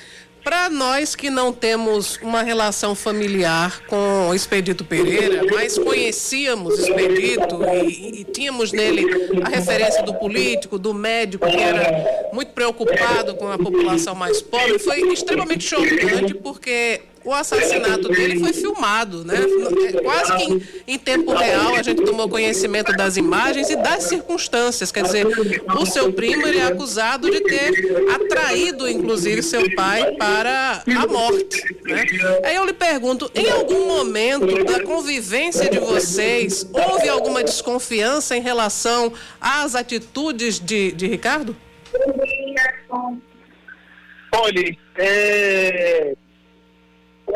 para nós que não temos uma relação familiar com o Expedito Pereira, mas conhecíamos Expedito e, e tínhamos nele a referência do político, do médico, que era muito preocupado com a população mais pobre, foi extremamente chocante porque o assassinato dele foi filmado, né? É, Quase que em, em tempo real a gente tomou conhecimento das imagens e das circunstâncias. Quer dizer, o seu primo ele é acusado de ter atraído, inclusive, seu pai para a morte. Né? Aí eu lhe pergunto, em algum momento da convivência de vocês, houve alguma desconfiança em relação às atitudes de, de Ricardo? Olha, é,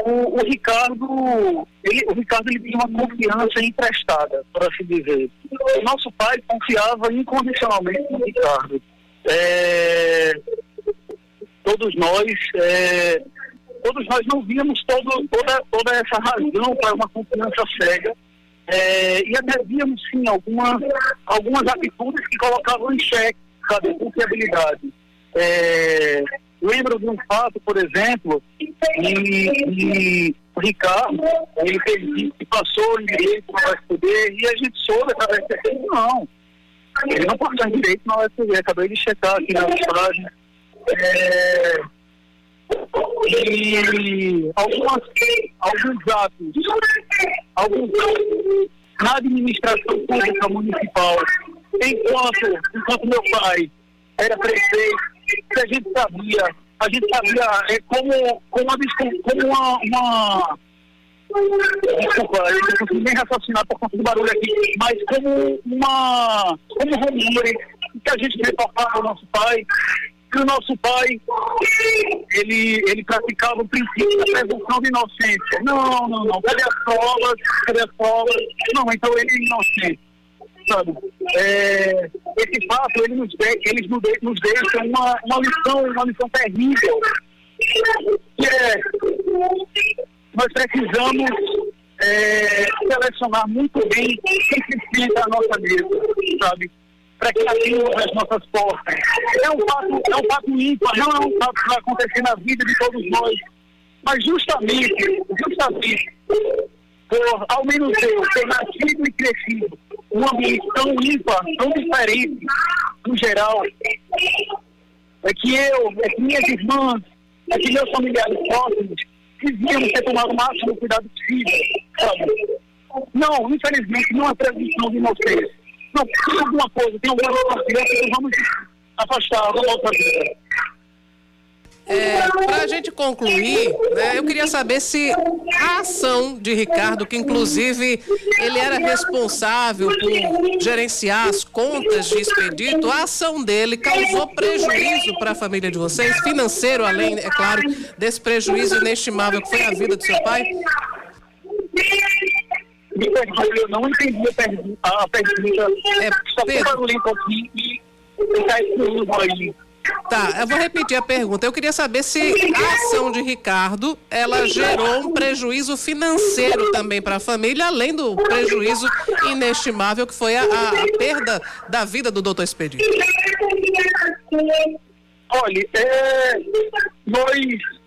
o, o Ricardo, ele, o Ricardo ele tinha uma confiança emprestada, por assim dizer. O nosso pai confiava incondicionalmente no Ricardo. É, todos nós, é, todos nós não víamos todo, toda, toda essa razão para uma confiança cega. É, e até víamos sim algumas, algumas atitudes que colocavam em xeque, sabe, confiabilidade. É, lembro de um fato, por exemplo, e, e o Ricardo, ele que passou em direito na UFPB e a gente soube através dele, não. Ele não passou em direito na UFPB, acabei de checar aqui na mensagem. É, e algumas, alguns atos, alguns atos na administração pública municipal, enquanto, enquanto meu pai era prefeito, que a gente sabia, a gente sabia é, como, como, uma, como uma, uma Desculpa, eu não consigo nem raciocinar por conta do barulho aqui, mas como uma. como rumores que a gente reportava ao nosso pai, que o nosso pai ele, ele praticava o princípio da presunção de inocência. Não, não, não. Cadê as provas? Cadê as provas? Não, então ele é inocente. Sabe? É, esse fato, ele nos, de, eles nos, nos deixa uma, uma lição, uma lição terrível. Que é, nós precisamos é, selecionar muito bem quem se senta à nossa mesa, sabe? Para que abrimos as nossas portas. É um fato, é um fato ímpar, não é um fato que vai acontecer na vida de todos nós. Mas justamente, justamente, por ao menos eu ter nascido e crescido num ambiente tão ímpar, tão diferente, no geral, é que eu, é que minhas irmãs, é que meus familiares próximos devíamos ter tomado o máximo cuidado possível, sabe? Não, infelizmente, não é presunção de inocência. Não, tem alguma coisa, tem alguma confiança, então vamos afastar da nossa vida. É, para a gente concluir, né, eu queria saber se a ação de Ricardo, que inclusive ele era responsável por gerenciar as contas de expedito, a ação dele causou prejuízo para a família de vocês, financeiro, além, é claro, desse prejuízo inestimável que foi a vida do seu pai? Me perdoe, eu não entendi a pergunta. A pergunta É, só Pedro. barulhento aqui e está excluindo aí. Tá, eu vou repetir a pergunta. Eu queria saber se a ação de Ricardo, ela gerou um prejuízo financeiro também para a família, além do prejuízo inestimável que foi a, a- a perda da vida do doutor Expedito. Olha, é, nós,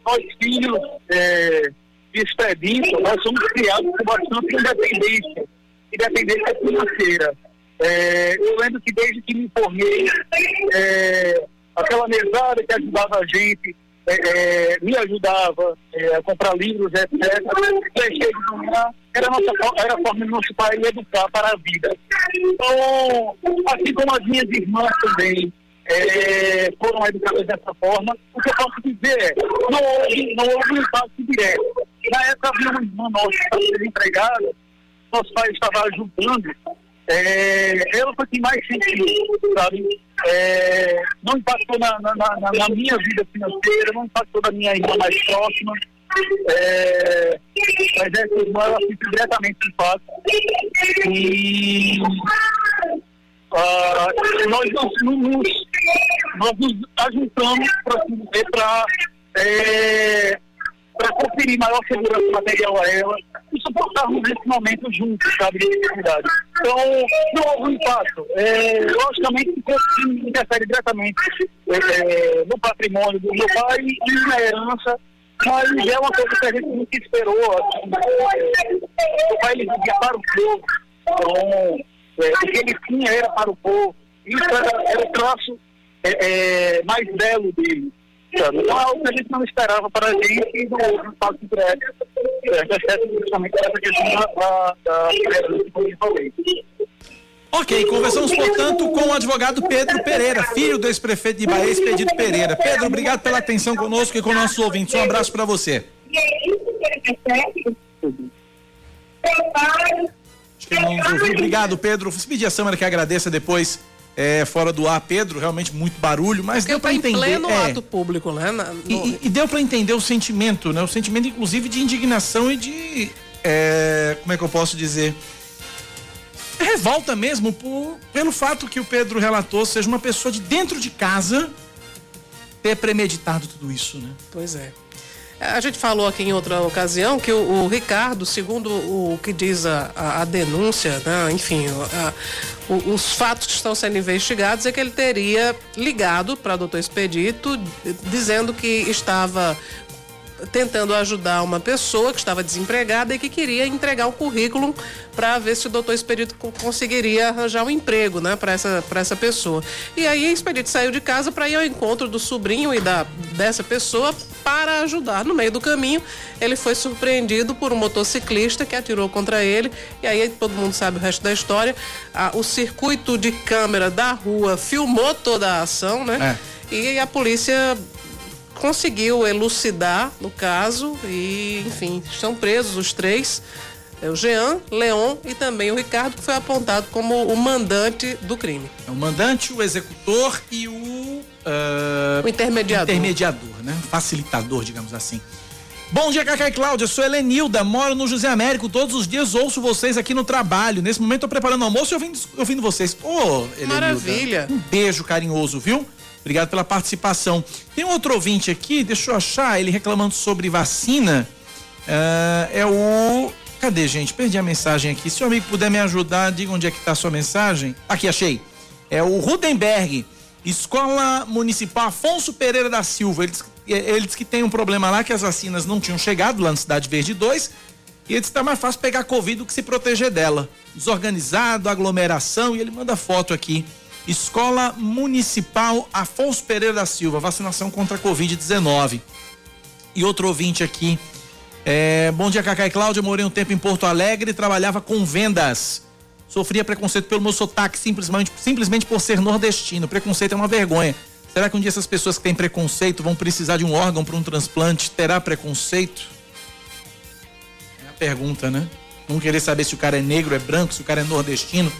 nós filhos é, de expedito, nós somos criados com bastante independência, independência financeira. É, eu lembro que desde que me formei, é, aquela mesada que ajudava a gente, é, é, me ajudava é, a comprar livros, etc. Deixei de ganhar, era, nossa, era a forma do nosso pai educar para a vida. Então, assim como as minhas irmãs também, é, foram educadas dessa forma. O que eu posso dizer é, não houve, não houve um impacto direto. Na época havia uma irmã nossa que estava desempregada, nosso pai estava ajudando, é, ela foi quem mais sentiu, sabe? É, não impactou na, na, na- na minha vida financeira, não impactou na minha irmã mais próxima. É, mas essa irmã ela sentiu diretamente o impacto. E ah, nós nos, nos- nós nos ajuntamos para é, conferir maior segurança material a ela, e suportarmos esse momento juntos, sabe, de dificuldade. Então, não houve um impacto. É, logicamente, isso interfere diretamente é, no patrimônio do meu pai e na herança, mas é uma coisa que a gente nunca esperou. Assim, é, meu pai ele vivia para o povo, então, é, o que ele tinha era para o povo. Isso era, era o traço é, é, mais belo dele. Então, é algo que a gente não esperava para a gente não houve impacto direto. É, exceto justamente essa questão da, da, da que eu falei. Ok, conversamos, portanto, com o advogado Pedro Pereira, filho do ex-prefeito de Bahia, Expedito Pereira. Pedro, obrigado pela atenção conosco e com nossos ouvintes. Um abraço para você. Acho que ele não nos ouviu. Obrigado, Pedro. Se pedir a Samara que agradeça depois é, fora do ar, Pedro, realmente muito barulho, mas Porque deu para tá em entender. pleno é, ato público, né? Na- no- e, e- e deu para entender o sentimento, né? O sentimento, inclusive, de indignação e de. é, como é que eu posso dizer? Revolta mesmo por, pelo fato que o Pedro relatou seja uma pessoa de dentro de casa ter premeditado tudo isso, né? Pois é. A gente falou aqui em outra ocasião que o, o Ricardo, segundo o que diz a, a- a denúncia, né, enfim, a- o- os fatos que estão sendo investigados é que ele teria ligado para o doutor Expedito dizendo que estava tentando ajudar uma pessoa que estava desempregada e que queria entregar um currículo para ver se o doutor Expedito co- conseguiria arranjar um emprego, né, para essa para essa pessoa. E aí o Expedito saiu de casa para ir ao encontro do sobrinho e da dessa pessoa para ajudar. No meio do caminho, ele foi surpreendido por um motociclista que atirou contra ele e aí todo mundo sabe o resto da história. Ah, o circuito de câmera da rua filmou toda a ação, né? E a polícia conseguiu elucidar no caso e, enfim, estão presos os três. É o Jean, Leon e também o Ricardo, que foi apontado como o mandante do crime. É o mandante, o executor e o. ah, O intermediador. Intermediador, né? Facilitador, digamos assim. Bom dia, Cacá e Cláudia. Sou Helenilda, moro no José Américo. Todos os dias ouço vocês aqui no trabalho. Nesse momento tô preparando o almoço e ouvindo, ouvindo vocês. Ô, Helenilda. Maravilha. Um beijo carinhoso, viu? Obrigado pela participação. Tem um outro ouvinte aqui, deixa eu achar, ele reclamando sobre vacina. Ah, é o. Cadê, gente? Perdi a mensagem aqui. Se o amigo puder me ajudar, diga onde é que tá a sua mensagem. Aqui, achei. É o Rudenberg, Escola Municipal Afonso Pereira da Silva. Ele diz, ele diz que tem um problema lá que as vacinas não tinham chegado lá na Cidade Verde 2. E ele diz que tá mais fácil pegar Covid do que se proteger dela. Desorganizado, aglomeração, e ele manda foto aqui. Escola Municipal Afonso Pereira da Silva, vacinação contra a Covid-19. E outro ouvinte aqui. É, bom dia, Cacá e Cláudia. Morei um tempo em Porto Alegre trabalhava com vendas. Sofria preconceito pelo meu sotaque, simplesmente, simplesmente por ser nordestino. Preconceito é uma vergonha. Será que um dia essas pessoas que têm preconceito vão precisar de um órgão para um transplante? Terá preconceito? É a pergunta, né? Vamos querer saber se o cara é negro, é branco, se o cara é nordestino,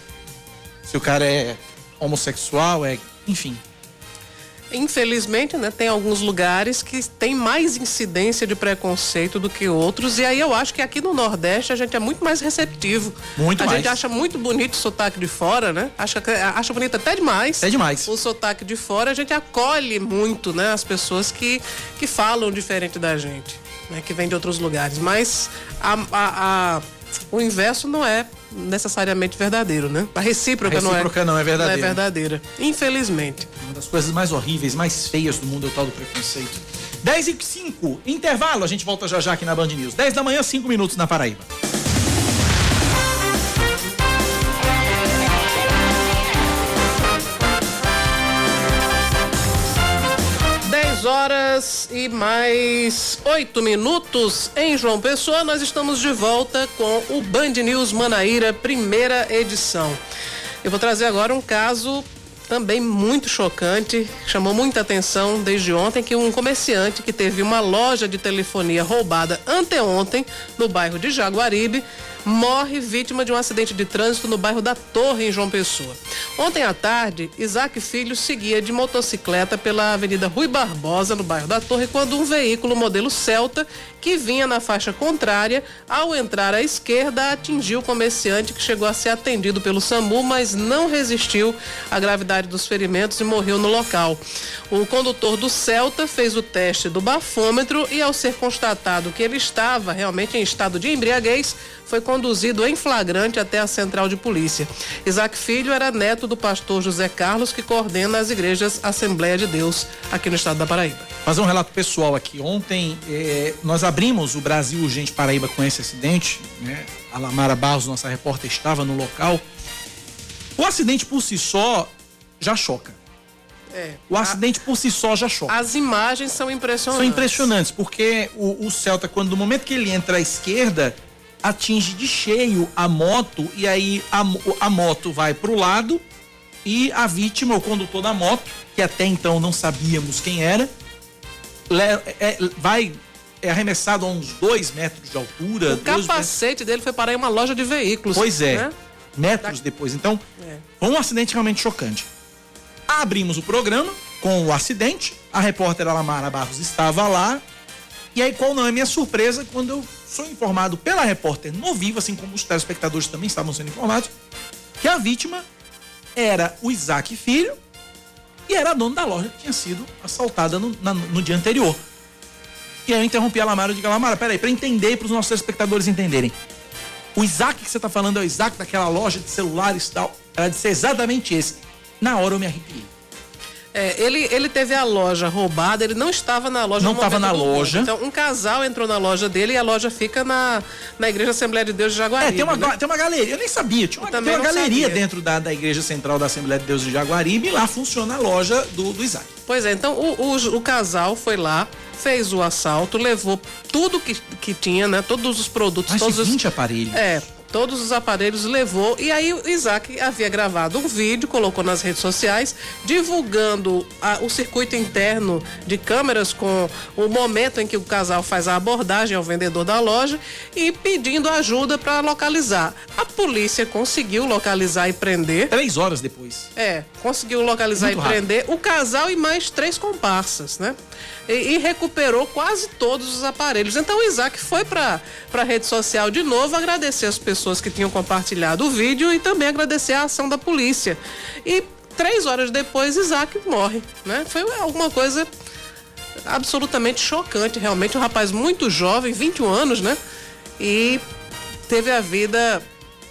se o cara é homossexual, é. Enfim. Infelizmente, né, tem alguns lugares que tem mais incidência de preconceito do que outros. E aí eu acho que aqui no Nordeste a gente é muito mais receptivo. Muito a mais. gente acha muito bonito o sotaque de fora, né? Acha, acha bonito até demais. É demais. O sotaque de fora, a gente acolhe muito, né? As pessoas que, que falam diferente da gente, né? Que vêm de outros lugares. Mas a, a- a- o inverso não é necessariamente verdadeiro, né? A recíproca, A recíproca não é verdadeira. Não é verdadeira. Infelizmente. Uma das coisas mais horríveis, mais feias do mundo é o tal do preconceito. 10 e 5, intervalo. A gente volta já já aqui na Band News. 10 da manhã, 5 minutos na Paraíba. Horas e mais oito minutos em João Pessoa. Nós estamos de volta com o Band News Manaíra, primeira edição. Eu vou trazer agora um caso também muito chocante, chamou muita atenção desde ontem que um comerciante que teve uma loja de telefonia roubada anteontem no bairro de Jaguaribe morre vítima de um acidente de trânsito no bairro da Torre, em João Pessoa. Ontem à tarde, Isaac Filho seguia de motocicleta pela Avenida Rui Barbosa, no bairro da Torre, quando um veículo modelo Celta, que vinha na faixa contrária, ao entrar à esquerda, atingiu o comerciante que chegou a ser atendido pelo SAMU, mas não resistiu à gravidade dos ferimentos e morreu no local. O condutor do Celta fez o teste do bafômetro e, ao ser constatado que ele estava realmente em estado de embriaguez, foi conduzido em flagrante até a central de polícia. Isaac Filho era neto do pastor José Carlos, que coordena as igrejas Assembleia de Deus aqui no estado da Paraíba. Fazer um relato pessoal aqui. Ontem eh, nós abrimos o Brasil Urgente Paraíba com esse acidente, né? A Lamara Barros, nossa repórter, estava no local. O acidente por si só já choca. É. O acidente por si só já choca. As imagens são impressionantes. São impressionantes, porque o, o Celta, quando no momento que ele entra à esquerda, atinge de cheio a moto e aí a, a moto vai para o lado e a vítima, o condutor da moto, que até então não sabíamos quem era, é, vai é arremessado a uns dois metros de altura. O capacete dele foi parar em uma loja de veículos. Pois é, né? metros depois. Então, É. foi um acidente realmente chocante. Abrimos o programa com o acidente, a repórter Alamara Barros estava lá, e aí qual não é minha surpresa quando eu sou informado pela repórter no vivo, assim como os telespectadores também estavam sendo informados, que a vítima era o Isaac Filho e era a dona da loja que tinha sido assaltada no, na- no dia anterior. E aí eu interrompi a Lamara e digo, Lamara, peraí, para entender para os nossos telespectadores entenderem. O Isaac que você tá falando é o Isaac daquela loja de celulares e tal. Ela disse exatamente esse. Na hora eu me arrepiei. É, ele, ele teve a loja roubada, ele não estava na loja Não estava na loja. Então, um casal entrou na loja dele e a loja fica na, na Igreja Assembleia de Deus de Jaguaribe. É, tem uma, né? tem uma galeria, eu nem sabia, tinha uma, uma galeria sabia. dentro da, da Igreja Central da Assembleia de Deus de Jaguaribe e lá funciona a loja do, do Isaac. Pois é, então o, o, o casal foi lá, fez o assalto, levou tudo que, que tinha, né? Todos os produtos, Mais de todos os. 20 aparelhos. É, todos os aparelhos levou. E aí o Isaac havia gravado um vídeo, colocou nas redes sociais, divulgando a- o circuito interno de câmeras com o momento em que o casal faz a abordagem ao vendedor da loja e pedindo ajuda para localizar. A polícia conseguiu localizar e prender. Três horas depois. É, conseguiu localizar Muito e rápido. prender o casal e mais três comparsas, né? E, e recuperou quase todos os aparelhos. Então o Isaac foi para a rede social de novo agradecer as pessoas que tinham compartilhado o vídeo e também agradecer a ação da polícia. E três horas depois Isaac morre, né? Foi alguma coisa absolutamente chocante, realmente um rapaz muito jovem, 21 anos, né? E teve a vida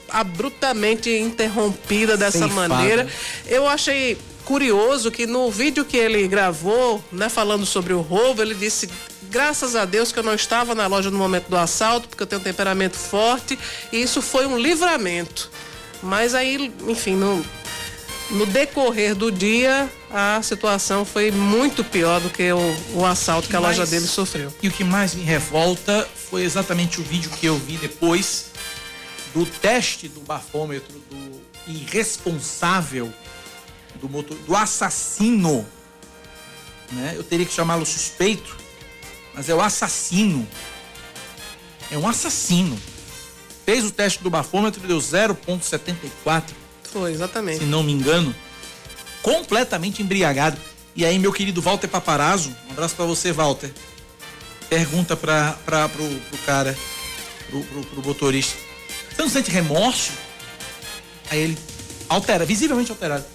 abruptamente interrompida dessa Ceifada. maneira. Eu achei curioso que no vídeo que ele gravou, né, falando sobre o roubo, ele disse: "Graças a Deus que eu não estava na loja no momento do assalto, porque eu tenho um temperamento forte, e isso foi um livramento". Mas aí, enfim, no no decorrer do dia, a situação foi muito pior do que o, o assalto que a loja Mas- dele sofreu. E o que mais me revolta foi exatamente o vídeo que eu vi depois do teste do bafômetro do irresponsável do motor, do assassino. Né? Eu teria que chamá-lo suspeito, mas é o assassino. É um assassino. Fez o teste do bafômetro e deu 0,74 Foi, exatamente. se não me engano, completamente embriagado. E aí, meu querido Walter Paparazzo, um abraço pra você, Walter. Pergunta pra, pra, pro, pro cara, pro, pro, pro motorista: Você não sente remorso? Aí ele, altera, visivelmente alterado.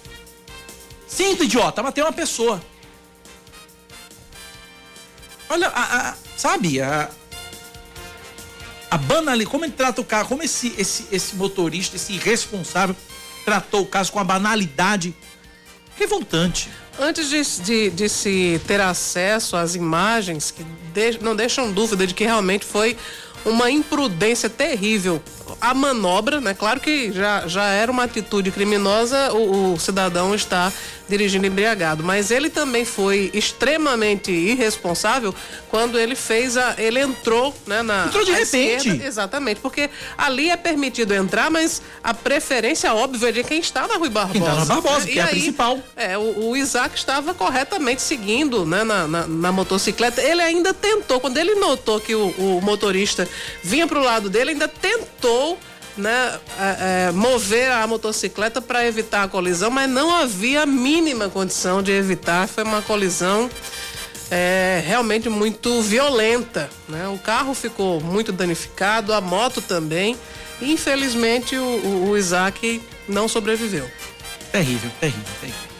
Sinto, idiota, matei uma pessoa. Olha, a, a- sabe, a, a banalidade, como ele trata o carro, como esse, esse, esse motorista, esse irresponsável, tratou o caso com a banalidade revoltante. Antes de, de- de se ter acesso às imagens, que de- não deixam dúvida de que realmente foi uma imprudência terrível. A manobra, né? Claro que já, já era uma atitude criminosa o, o cidadão está dirigindo embriagado, mas ele também foi extremamente irresponsável quando ele fez a. Ele entrou, né? Na, Entrou de repente. esquerda, Exatamente, porque ali é permitido entrar, mas a preferência óbvia é de quem está na Rui Barbosa. Quem tá na Barbosa, E que é a aí, principal. É, o, o Isaac estava corretamente seguindo né, na, na, na motocicleta. Ele ainda tentou, quando ele notou que o, o motorista vinha para o lado dele, ainda tentou né, é, é, mover a motocicleta para evitar a colisão, mas não havia a mínima condição de evitar. Foi uma colisão é, realmente muito violenta. Né? O carro ficou muito danificado, a moto também. E, infelizmente, o, o, o Isaac não sobreviveu. Terrível, terrível, terrível.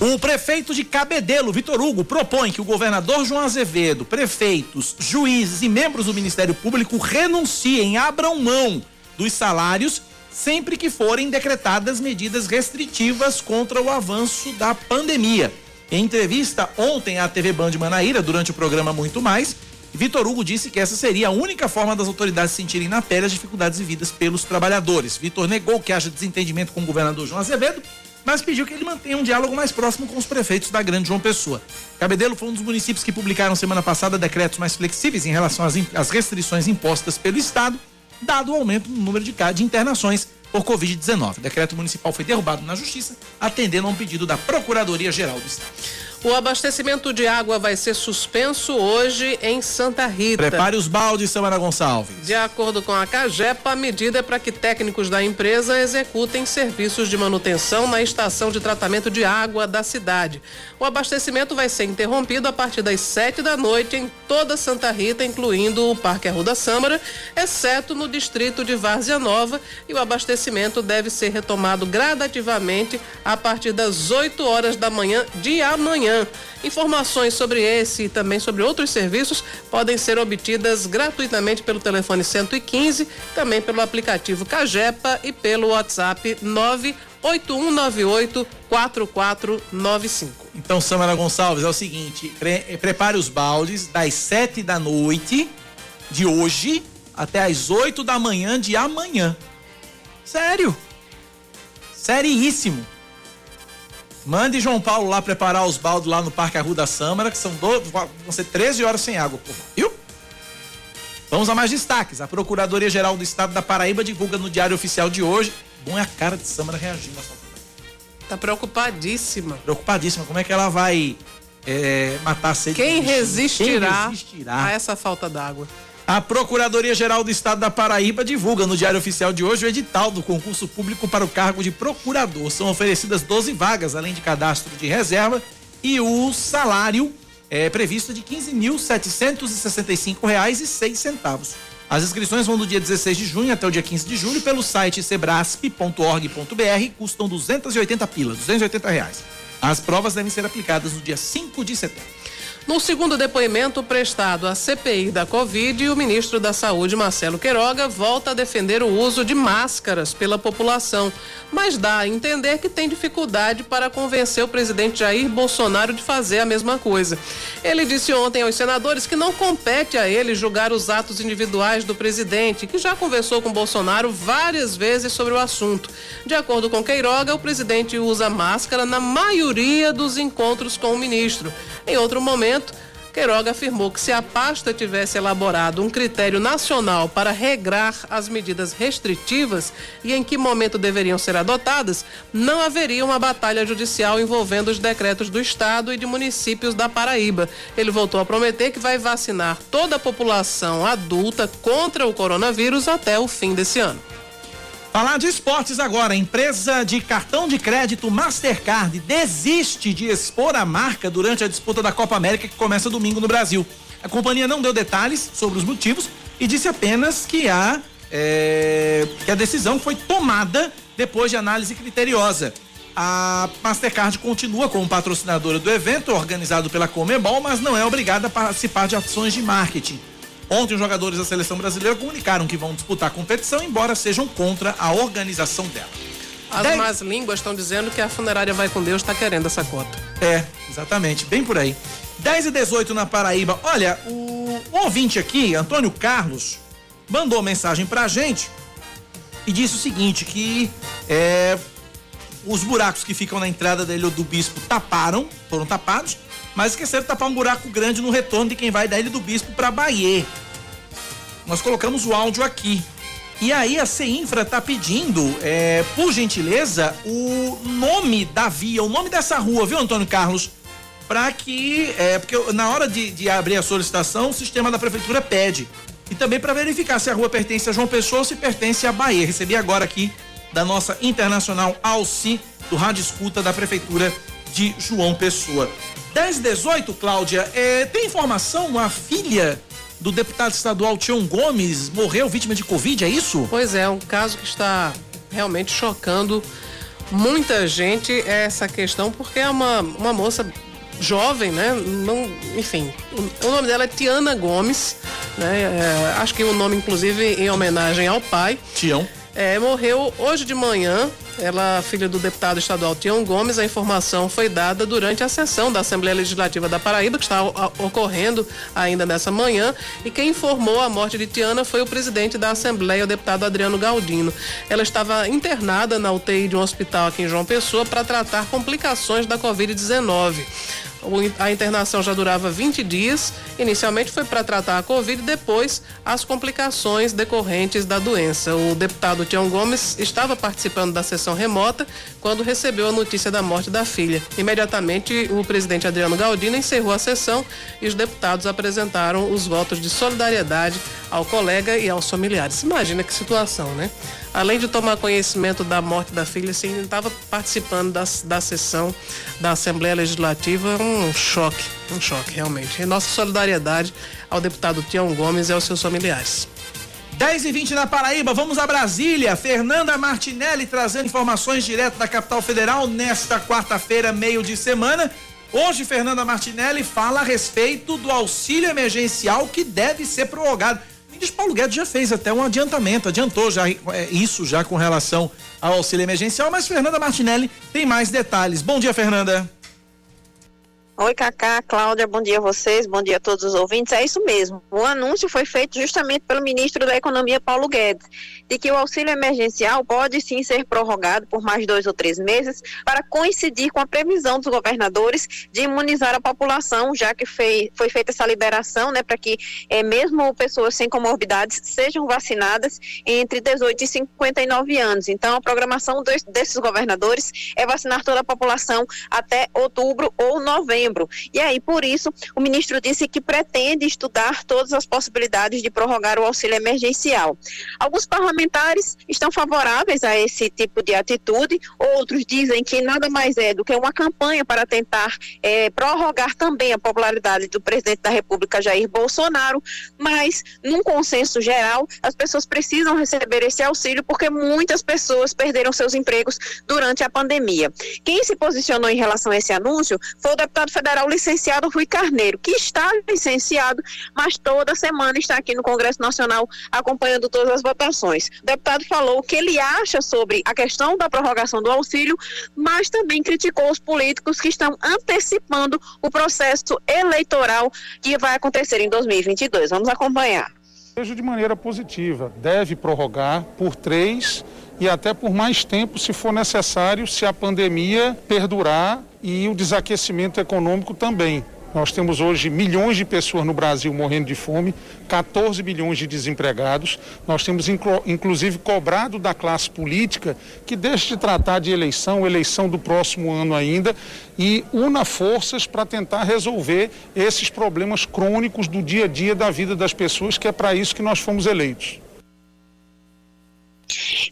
O prefeito de Cabedelo, Vitor Hugo, propõe que o governador João Azevedo, prefeitos, juízes e membros do Ministério Público renunciem, abram mão dos salários sempre que forem decretadas medidas restritivas contra o avanço da pandemia. Em entrevista ontem à TV Band Manaíra, durante o programa Muito Mais, Vitor Hugo disse que essa seria a única forma das autoridades sentirem na pele as dificuldades vividas pelos trabalhadores. Vitor negou que haja desentendimento com o governador João Azevedo, mas pediu que ele mantenha um diálogo mais próximo com os prefeitos da Grande João Pessoa. Cabedelo foi um dos municípios que publicaram semana passada decretos mais flexíveis em relação às, às restrições impostas pelo Estado, dado o aumento no número de, de internações por Covid-19. O decreto municipal foi derrubado na Justiça, atendendo a um pedido da Procuradoria-Geral do Estado. O abastecimento de água vai ser suspenso hoje em Santa Rita. Prepare os baldes, Samara Gonçalves. De acordo com a Cagepa, a medida é para que técnicos da empresa executem serviços de manutenção na estação de tratamento de água da cidade. O abastecimento vai ser interrompido a partir das sete da noite em toda Santa Rita, incluindo o Parque Arruda Sâmara, exceto no distrito de Várzea Nova, e o abastecimento deve ser retomado gradativamente a partir das 8 horas da manhã de amanhã. Informações sobre esse e também sobre outros serviços podem ser obtidas gratuitamente pelo telefone 115, também pelo aplicativo Cagepa e pelo WhatsApp 98198 4495. Então, Samara Gonçalves, é o seguinte: pre prepare os baldes das 7 da noite de hoje até as 8 da manhã de amanhã. Sério? Seríssimo. Mande João Paulo lá preparar os baldos lá no Parque Arruda Sâmara, que são do, vão ser 13 horas sem água, porra. Viu? Vamos a mais destaques. A Procuradoria-Geral do Estado da Paraíba divulga no Diário Oficial de hoje. Bom é a cara de Sâmara reagindo Tá preocupadíssima. Preocupadíssima. Como é que ela vai é, matar a sede? Quem resistirá, Quem resistirá a essa falta d'água? A Procuradoria-Geral do Estado da Paraíba divulga no Diário Oficial de hoje o edital do concurso público para o cargo de procurador. São oferecidas 12 vagas, além de cadastro de reserva, e o salário é previsto de R$ 15.765,06. As inscrições vão do dia 16 de junho até o dia 15 de julho pelo site sebrasp.org.br, custam 280 pila, 280 reais. As provas devem ser aplicadas no dia 5 de setembro. No segundo depoimento prestado à CPI da Covid, o ministro da Saúde, Marcelo Queiroga, volta a defender o uso de máscaras pela população, mas dá a entender que tem dificuldade para convencer o presidente Jair Bolsonaro de fazer a mesma coisa. Ele disse ontem aos senadores que não compete a ele julgar os atos individuais do presidente, que já conversou com Bolsonaro várias vezes sobre o assunto. De acordo com Queiroga, o presidente usa máscara na maioria dos encontros com o ministro. Em outro momento, Queiroga afirmou que se a pasta tivesse elaborado um critério nacional para regrar as medidas restritivas e em que momento deveriam ser adotadas, não haveria uma batalha judicial envolvendo os decretos do Estado e de municípios da Paraíba. Ele voltou a prometer que vai vacinar toda a população adulta contra o coronavírus até o fim desse ano. Falar de esportes agora. A empresa de cartão de crédito Mastercard desiste de expor a marca durante a disputa da Copa América que começa domingo no Brasil. A companhia não deu detalhes sobre os motivos e disse apenas que a, é, que a decisão foi tomada depois de análise criteriosa. A Mastercard continua como patrocinadora do evento organizado pela Comebol, mas não é obrigada a participar de ações de marketing. Ontem, os jogadores da seleção brasileira comunicaram que vão disputar a competição, embora sejam contra a organização dela. As Dez... más línguas estão dizendo que a funerária Vai com Deus está querendo essa cota. É, exatamente, bem por aí. 10 e 18 na Paraíba. Olha, o, o ouvinte aqui, Antônio Carlos, mandou mensagem pra gente e disse o seguinte: que é, os buracos que ficam na entrada da Ilha do Bispo taparam, foram tapados, mas esqueceram de tapar um buraco grande no retorno de quem vai da Ilha do Bispo para Bahia. Nós colocamos o áudio aqui. E aí a CEINFRA está pedindo, é, por gentileza, o nome da via, o nome dessa rua, viu, Antônio Carlos? Para que, é, porque na hora de, de abrir a solicitação, o sistema da prefeitura pede. e também para verificar se a rua pertence a João Pessoa ou se pertence a Bahia. Recebi agora aqui da nossa internacional Alci, do Rádio Escuta da Prefeitura de João Pessoa. 10 18, Cláudia, é, tem informação, a filha do deputado estadual Tião Gomes morreu vítima de Covid, é isso? Pois é, um caso que está realmente chocando muita gente essa questão, porque é uma, uma moça jovem, né? Não, enfim, o, o nome dela é Tiana Gomes, né? É, acho que o nome, inclusive, em homenagem ao pai. Tião. É, morreu hoje de manhã. Ela, filha do deputado estadual Tião Gomes, a informação foi dada durante a sessão da Assembleia Legislativa da Paraíba, que está ocorrendo ainda nessa manhã. E quem informou a morte de Tiana foi o presidente da Assembleia, o deputado Adriano Galdino. Ela estava internada na UTI de um hospital aqui em João Pessoa para tratar complicações da Covid-19 a internação já durava 20 dias. Inicialmente foi para tratar a Covid depois as complicações decorrentes da doença. O deputado Tião Gomes estava participando da sessão remota quando recebeu a notícia da morte da filha. Imediatamente, o presidente Adriano Galdino encerrou a sessão e os deputados apresentaram os votos de solidariedade ao colega e aos familiares. Imagina que situação, né? além de tomar conhecimento da morte da filha, assim, estava participando da, da sessão da Assembleia Legislativa, um choque, um choque realmente. E nossa solidariedade ao deputado Tião Gomes e aos seus familiares. 10 e 20 na Paraíba, vamos a Brasília. Fernanda Martinelli trazendo informações direto da capital federal nesta quarta-feira, meio de semana. Hoje, Fernanda Martinelli fala a respeito do auxílio emergencial que deve ser prorrogado ministro Paulo Guedes já fez até um adiantamento, adiantou já é, isso já com relação ao auxílio emergencial, mas Fernanda Martinelli tem mais detalhes. Bom dia, Fernanda. Oi, Cacá, Cláudia, bom dia a vocês, bom dia a todos os ouvintes. É isso mesmo. O anúncio foi feito justamente pelo ministro da Economia, Paulo Guedes, de que o auxílio emergencial pode sim ser prorrogado por mais dois ou três meses para coincidir com a previsão dos governadores de imunizar a população, já que foi, foi feita essa liberação, né, para que é, mesmo pessoas sem comorbidades sejam vacinadas entre 18 e 59 anos. Então, a programação desses governadores é vacinar toda a população até outubro ou novembro novembro. E aí, por isso, o ministro disse que pretende estudar todas as possibilidades de prorrogar o auxílio emergencial. Alguns parlamentares estão favoráveis a esse tipo de atitude, outros dizem que nada mais é do que uma campanha para tentar é, prorrogar também a popularidade do presidente da República, Jair Bolsonaro, mas, num consenso geral, as pessoas precisam receber esse auxílio porque muitas pessoas perderam seus empregos durante a pandemia. Quem se posicionou em relação a esse anúncio foi o deputado federal licenciado Rui Carneiro, que está licenciado, mas toda semana está aqui no Congresso Nacional acompanhando todas as votações. O deputado falou o que ele acha sobre a questão da prorrogação do auxílio, mas também criticou os políticos que estão antecipando o processo eleitoral que vai acontecer em 2022. Vamos acompanhar. Vejo de maneira positiva. Deve prorrogar por três e até por mais tempo, se for necessário, se a pandemia perdurar e o desaquecimento econômico também. Nós temos hoje milhões de pessoas no Brasil morrendo de fome, 14 milhões de desempregados. Nós temos inclusive cobrado da classe política que deixe de tratar de eleição, eleição do próximo ano ainda, e una forças para tentar resolver esses problemas crônicos do dia a dia da vida das pessoas, que é para isso que nós fomos eleitos.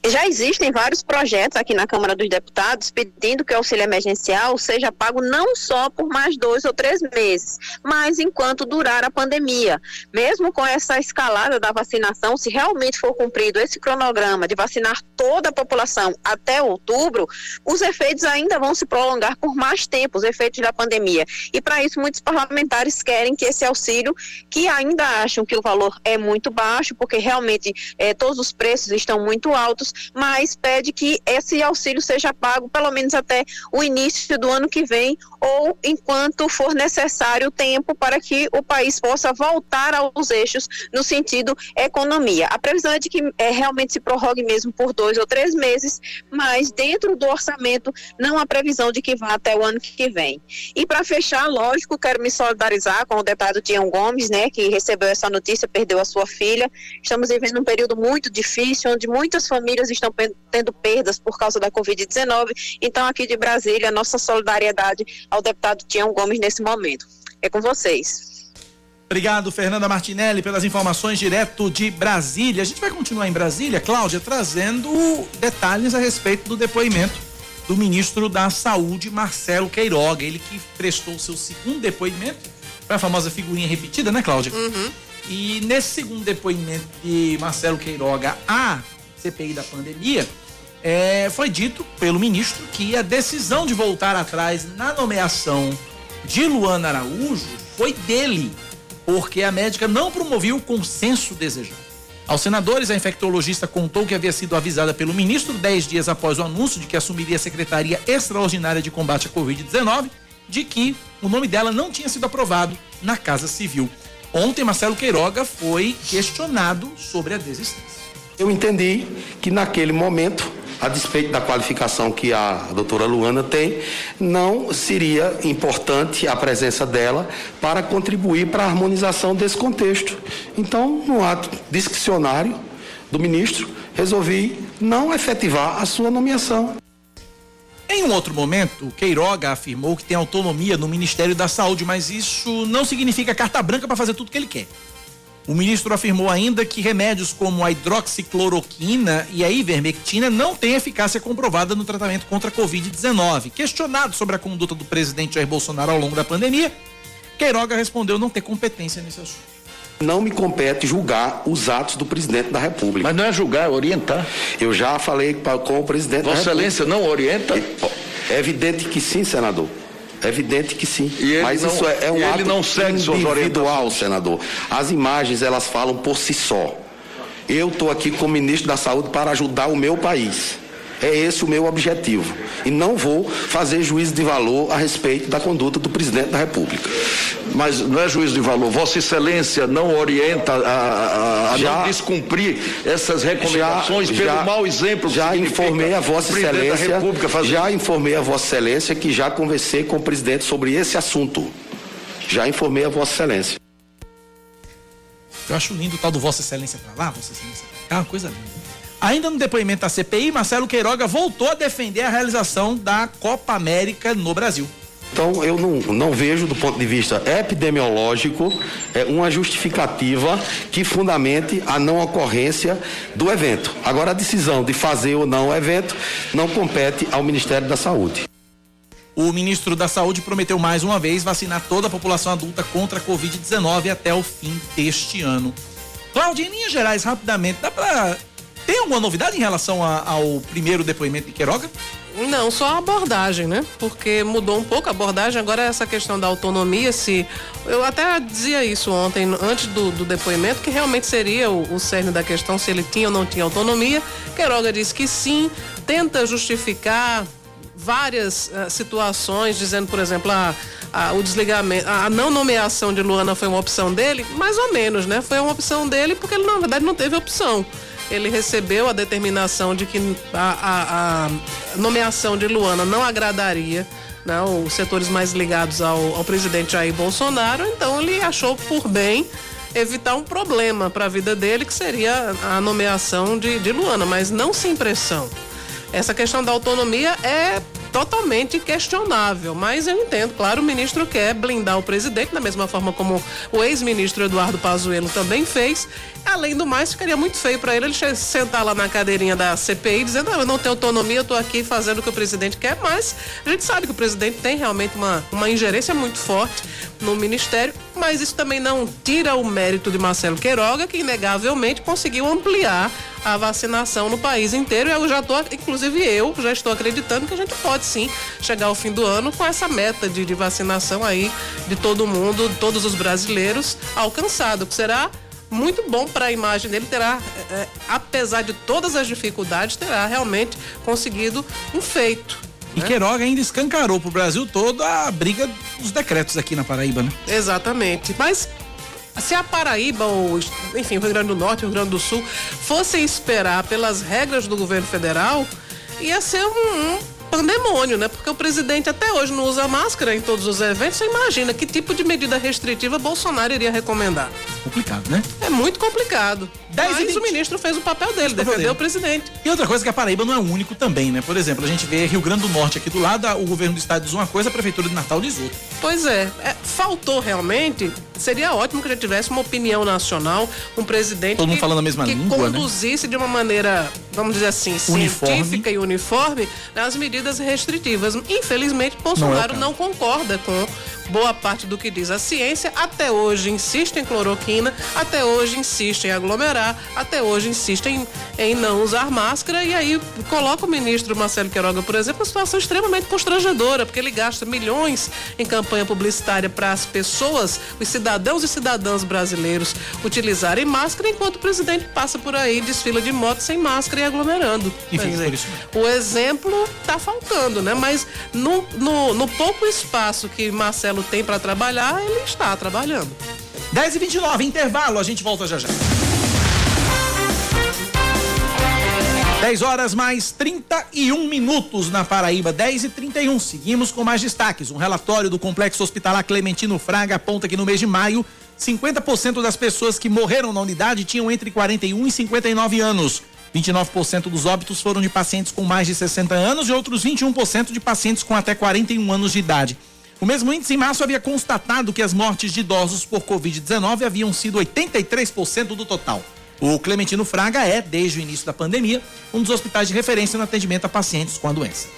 Já existem vários projetos aqui na Câmara dos Deputados pedindo que o auxílio emergencial seja pago não só por mais dois ou três meses, mas enquanto durar a pandemia. Mesmo com essa escalada da vacinação, se realmente for cumprido esse cronograma de vacinar toda a população até outubro, os efeitos ainda vão se prolongar por mais tempo, os efeitos da pandemia. E para isso, muitos parlamentares querem que esse auxílio, que ainda acham que o valor é muito baixo, porque realmente eh, todos os preços estão muito altos, mas pede que esse auxílio seja pago pelo menos até o início do ano que vem ou enquanto for necessário tempo para que o país possa voltar aos eixos no sentido economia. A previsão é de que é, realmente se prorrogue mesmo por dois ou três meses, mas dentro do orçamento não há previsão de que vá até o ano que vem. E para fechar, lógico, quero me solidarizar com o deputado Tião Gomes, né, que recebeu essa notícia, perdeu a sua filha. Estamos vivendo um período muito difícil, onde muitas famílias estão tendo perdas por causa da Covid-19. Então, aqui de Brasília, nossa solidariedade ao deputado Tião Gomes nesse momento. É com vocês. Obrigado, Fernanda Martinelli, pelas informações direto de Brasília. A gente vai continuar em Brasília, Cláudia, trazendo detalhes a respeito do depoimento do ministro da Saúde, Marcelo Queiroga. Ele que prestou seu segundo depoimento para a famosa figurinha repetida, né, Cláudia? E nesse segundo depoimento de Marcelo Queiroga à CPI da pandemia, é, foi dito pelo ministro que a decisão de voltar atrás na nomeação de Luana Araújo foi dele, porque a médica não promovia o consenso desejado. Aos senadores, a infectologista contou que havia sido avisada pelo ministro dez dias após o anúncio de que assumiria a Secretaria Extraordinária de Combate à Covid-19, de que o nome dela não tinha sido aprovado na Casa Civil. Ontem, Marcelo Queiroga foi questionado sobre a desistência. Eu entendi que naquele momento, a despeito da qualificação que a doutora Luana tem, não seria importante a presença dela para contribuir para a harmonização desse contexto. Então, no ato discricionário do ministro, resolvi não efetivar a sua nomeação. Em um outro momento, Queiroga afirmou que tem autonomia no Ministério da Saúde, mas isso não significa carta branca para fazer tudo que ele quer. O ministro afirmou ainda que remédios como a hidroxicloroquina e a ivermectina não têm eficácia comprovada no tratamento contra a Covid-19. Questionado sobre a conduta do presidente Jair Bolsonaro ao longo da pandemia, Queiroga respondeu não ter competência nesse assunto. Não me compete julgar os atos do presidente da República. Mas não é julgar, é orientar. Eu já falei com o presidente Vossa da República. Excelência não orienta? É evidente que sim, senador. É evidente que sim. Mas não- isso é, é um ato não segue individual, senador. As imagens, elas falam por si só. Eu estou aqui como ministro da Saúde para ajudar o meu país. É esse o meu objetivo. E não vou fazer juízo de valor a respeito da conduta do presidente da República. Mas não é juízo de valor. Vossa Excelência não orienta a, a- a Já- não descumprir essas recomendações Já- pelo já- mau exemplo. que Já informei a o Vossa presidente da Excelência. República fazer Já informei a Vossa Excelência que já conversei com o presidente sobre esse assunto. Já informei a Vossa Excelência. Eu acho lindo o tal do Vossa Excelência pra lá, Vossa Excelência cá, uma coisa linda. Ainda no depoimento da CPI, Marcelo Queiroga voltou a defender a realização da Copa América no Brasil. Então, eu não, não vejo, do ponto de vista epidemiológico, é, uma justificativa que fundamente a não ocorrência do evento. Agora, a decisão de fazer ou não o evento não compete ao Ministério da Saúde. O ministro da Saúde prometeu mais uma vez vacinar toda a população adulta contra a Covid-19 até o fim deste ano. Cláudia, em linhas gerais, rapidamente, dá pra. Tem alguma novidade em relação a- ao primeiro depoimento de Queiroga? Não, só a abordagem, né? Porque mudou um pouco a abordagem. Agora essa questão da autonomia, se eu até dizia isso ontem, antes do, do depoimento, que realmente seria o, o cerne da questão se ele tinha ou não tinha autonomia. Queiroga disse que sim, tenta justificar várias ah, situações, dizendo, por exemplo, a, a- o desligamento, a, a não nomeação de Luana foi uma opção dele, mais ou menos, né? Foi uma opção dele porque ele na verdade não teve opção. Ele recebeu a determinação de que a, a- a nomeação de Luana não agradaria né, os setores mais ligados ao, ao presidente Jair Bolsonaro, então ele achou por bem evitar um problema para a vida dele, que seria a nomeação de, de Luana, mas não sem pressão. Essa questão da autonomia é totalmente questionável, mas eu entendo, claro, o ministro quer blindar o presidente, da mesma forma como o ex-ministro Eduardo Pazuello também fez. Além do mais, ficaria muito feio para ele ele sentar lá na cadeirinha da CPI dizendo: "Não, eu não tenho autonomia, eu tô aqui fazendo o que o presidente quer", mas a gente sabe que o presidente tem realmente uma, uma ingerência muito forte no ministério, mas isso também não tira o mérito de Marcelo Queiroga, que inegavelmente conseguiu ampliar a vacinação no país inteiro. E eu já tô, inclusive eu, já estou acreditando que a gente pode sim chegar ao fim do ano com essa meta de, de vacinação aí de todo mundo, de todos os brasileiros alcançado, que será muito bom para a imagem dele, terá, é, é, apesar de todas as dificuldades, terá realmente conseguido um feito. E Queiroga ainda escancarou pro Brasil todo a briga dos decretos aqui na Paraíba, né? Exatamente. Mas se a Paraíba, ou enfim, o Rio Grande do Norte o Rio Grande do Sul fossem esperar pelas regras do governo federal, ia ser um, um pandemônio, né? Porque o presidente até hoje não usa máscara em todos os eventos. Você imagina que tipo de medida restritiva Bolsonaro iria recomendar? Complicado, né? É muito complicado. 10 e Mas 20. o ministro fez o papel dele, defendeu o presidente. E outra coisa que a Paraíba não é o único também, né? Por exemplo, a gente vê Rio Grande do Norte aqui do lado, o governo do estado diz uma coisa, a prefeitura de Natal diz outra. Pois é, é, faltou realmente. Seria ótimo que já tivesse uma opinião nacional, um presidente Todo mundo que, falando a mesma que língua, né? conduzisse de uma maneira, vamos dizer assim, Uniforme. científica e uniforme nas medidas restritivas. Infelizmente, Bolsonaro caso. não concorda com boa parte do que diz a ciência. Até hoje insiste em cloroquina, até hoje insiste em aglomerar, até hoje insiste em, em não usar máscara e aí coloca o ministro Marcelo Queiroga, por exemplo, uma situação extremamente constrangedora, porque ele gasta milhões em campanha publicitária para as pessoas, os cidadãos e cidadãs brasileiros utilizarem máscara, enquanto o presidente passa por aí, desfila de moto sem máscara e aglomerando. E fica dizer, por isso o exemplo tá faltando, né? Mas no, no, no pouco espaço que Marcelo tem para trabalhar, ele está trabalhando. 10 e 29 intervalo, a gente volta já já. 10 horas mais 31 minutos na Paraíba, 10 e 31. Seguimos com mais destaques. Um relatório do Complexo Hospitalar Clementino Fraga aponta que no mês de maio, 50% das pessoas que morreram na unidade tinham entre 41 e 59 anos. 29% dos óbitos foram de pacientes com mais de 60 anos e outros 21% de pacientes com até 41 anos de idade. O mesmo índice em março havia constatado que as mortes de idosos por Covid-19 haviam sido 83% do total. O Clementino Fraga é, desde o início da pandemia, um dos hospitais de referência no atendimento a pacientes com a doença.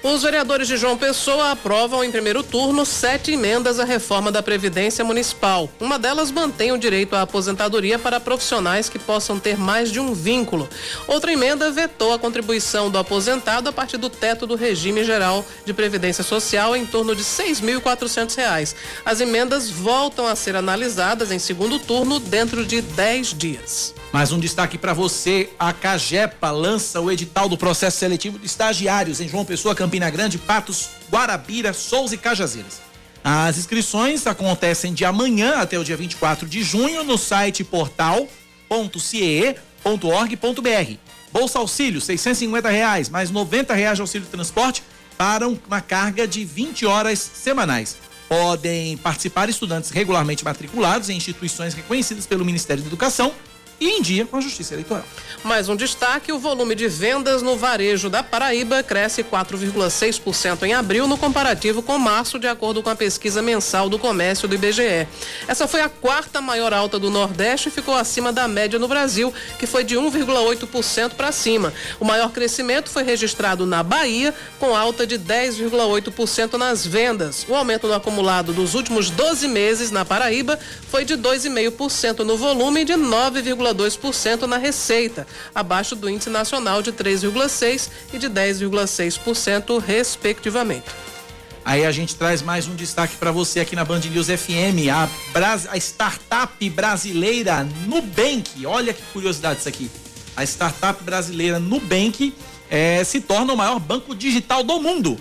Os vereadores de João Pessoa aprovam em primeiro turno sete emendas à reforma da Previdência Municipal. Uma delas mantém o direito à aposentadoria para profissionais que possam ter mais de um vínculo. Outra emenda vetou a contribuição do aposentado a partir do teto do regime geral de Previdência Social em torno de 6.400 reais. As emendas voltam a ser analisadas em segundo turno dentro de 10 dias. Mais um destaque para você: a Cagepa lança o edital do processo seletivo de estagiários em João Pessoa, Campina Grande, Patos, Guarabira, Souza e Cajazeiras. As inscrições acontecem de amanhã até o dia 24 de junho no site portal.ciee.org.br. Bolsa Auxílio, 650 reais, mais 90 reais de auxílio de transporte para uma carga de 20 horas semanais. Podem participar estudantes regularmente matriculados em instituições reconhecidas pelo Ministério da Educação e em dia com a Justiça Eleitoral. Mais um destaque: o volume de vendas no varejo da Paraíba cresce 4,6% em abril, no comparativo com março, de acordo com a pesquisa mensal do comércio do IBGE. Essa foi a quarta maior alta do Nordeste e ficou acima da média no Brasil, que foi de 1,8% para cima. O maior crescimento foi registrado na Bahia, com alta de 10,8% nas vendas. O aumento no acumulado dos últimos 12 meses na Paraíba foi de 2,5% no volume e de 9,2% na receita, abaixo do índice nacional de 3,6% e de 10,6%, respectivamente. Aí a gente traz mais um destaque para você aqui na Band News FM, a, Bras- a startup brasileira Nubank. Olha que curiosidade isso aqui. A startup brasileira Nubank eh, se torna o maior banco digital do mundo.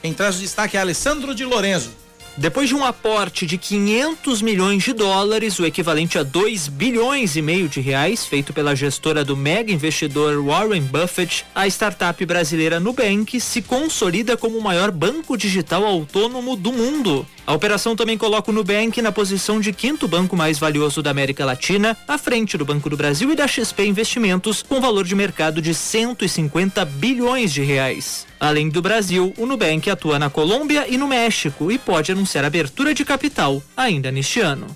Quem traz o destaque é Alessandro de Lorenzo. Depois de um aporte de 500 milhões de dólares, o equivalente a 2 bilhões e meio de reais, feito pela gestora do mega investidor Warren Buffett, a startup brasileira Nubank se consolida como o maior banco digital autônomo do mundo. A operação também coloca o Nubank na posição de quinto banco mais valioso da América Latina, à frente do Banco do Brasil e da XP Investimentos, com valor de mercado de 150 bilhões de reais. Além do Brasil, o Nubank atua na Colômbia e no México e pode anunciar abertura de capital ainda neste ano.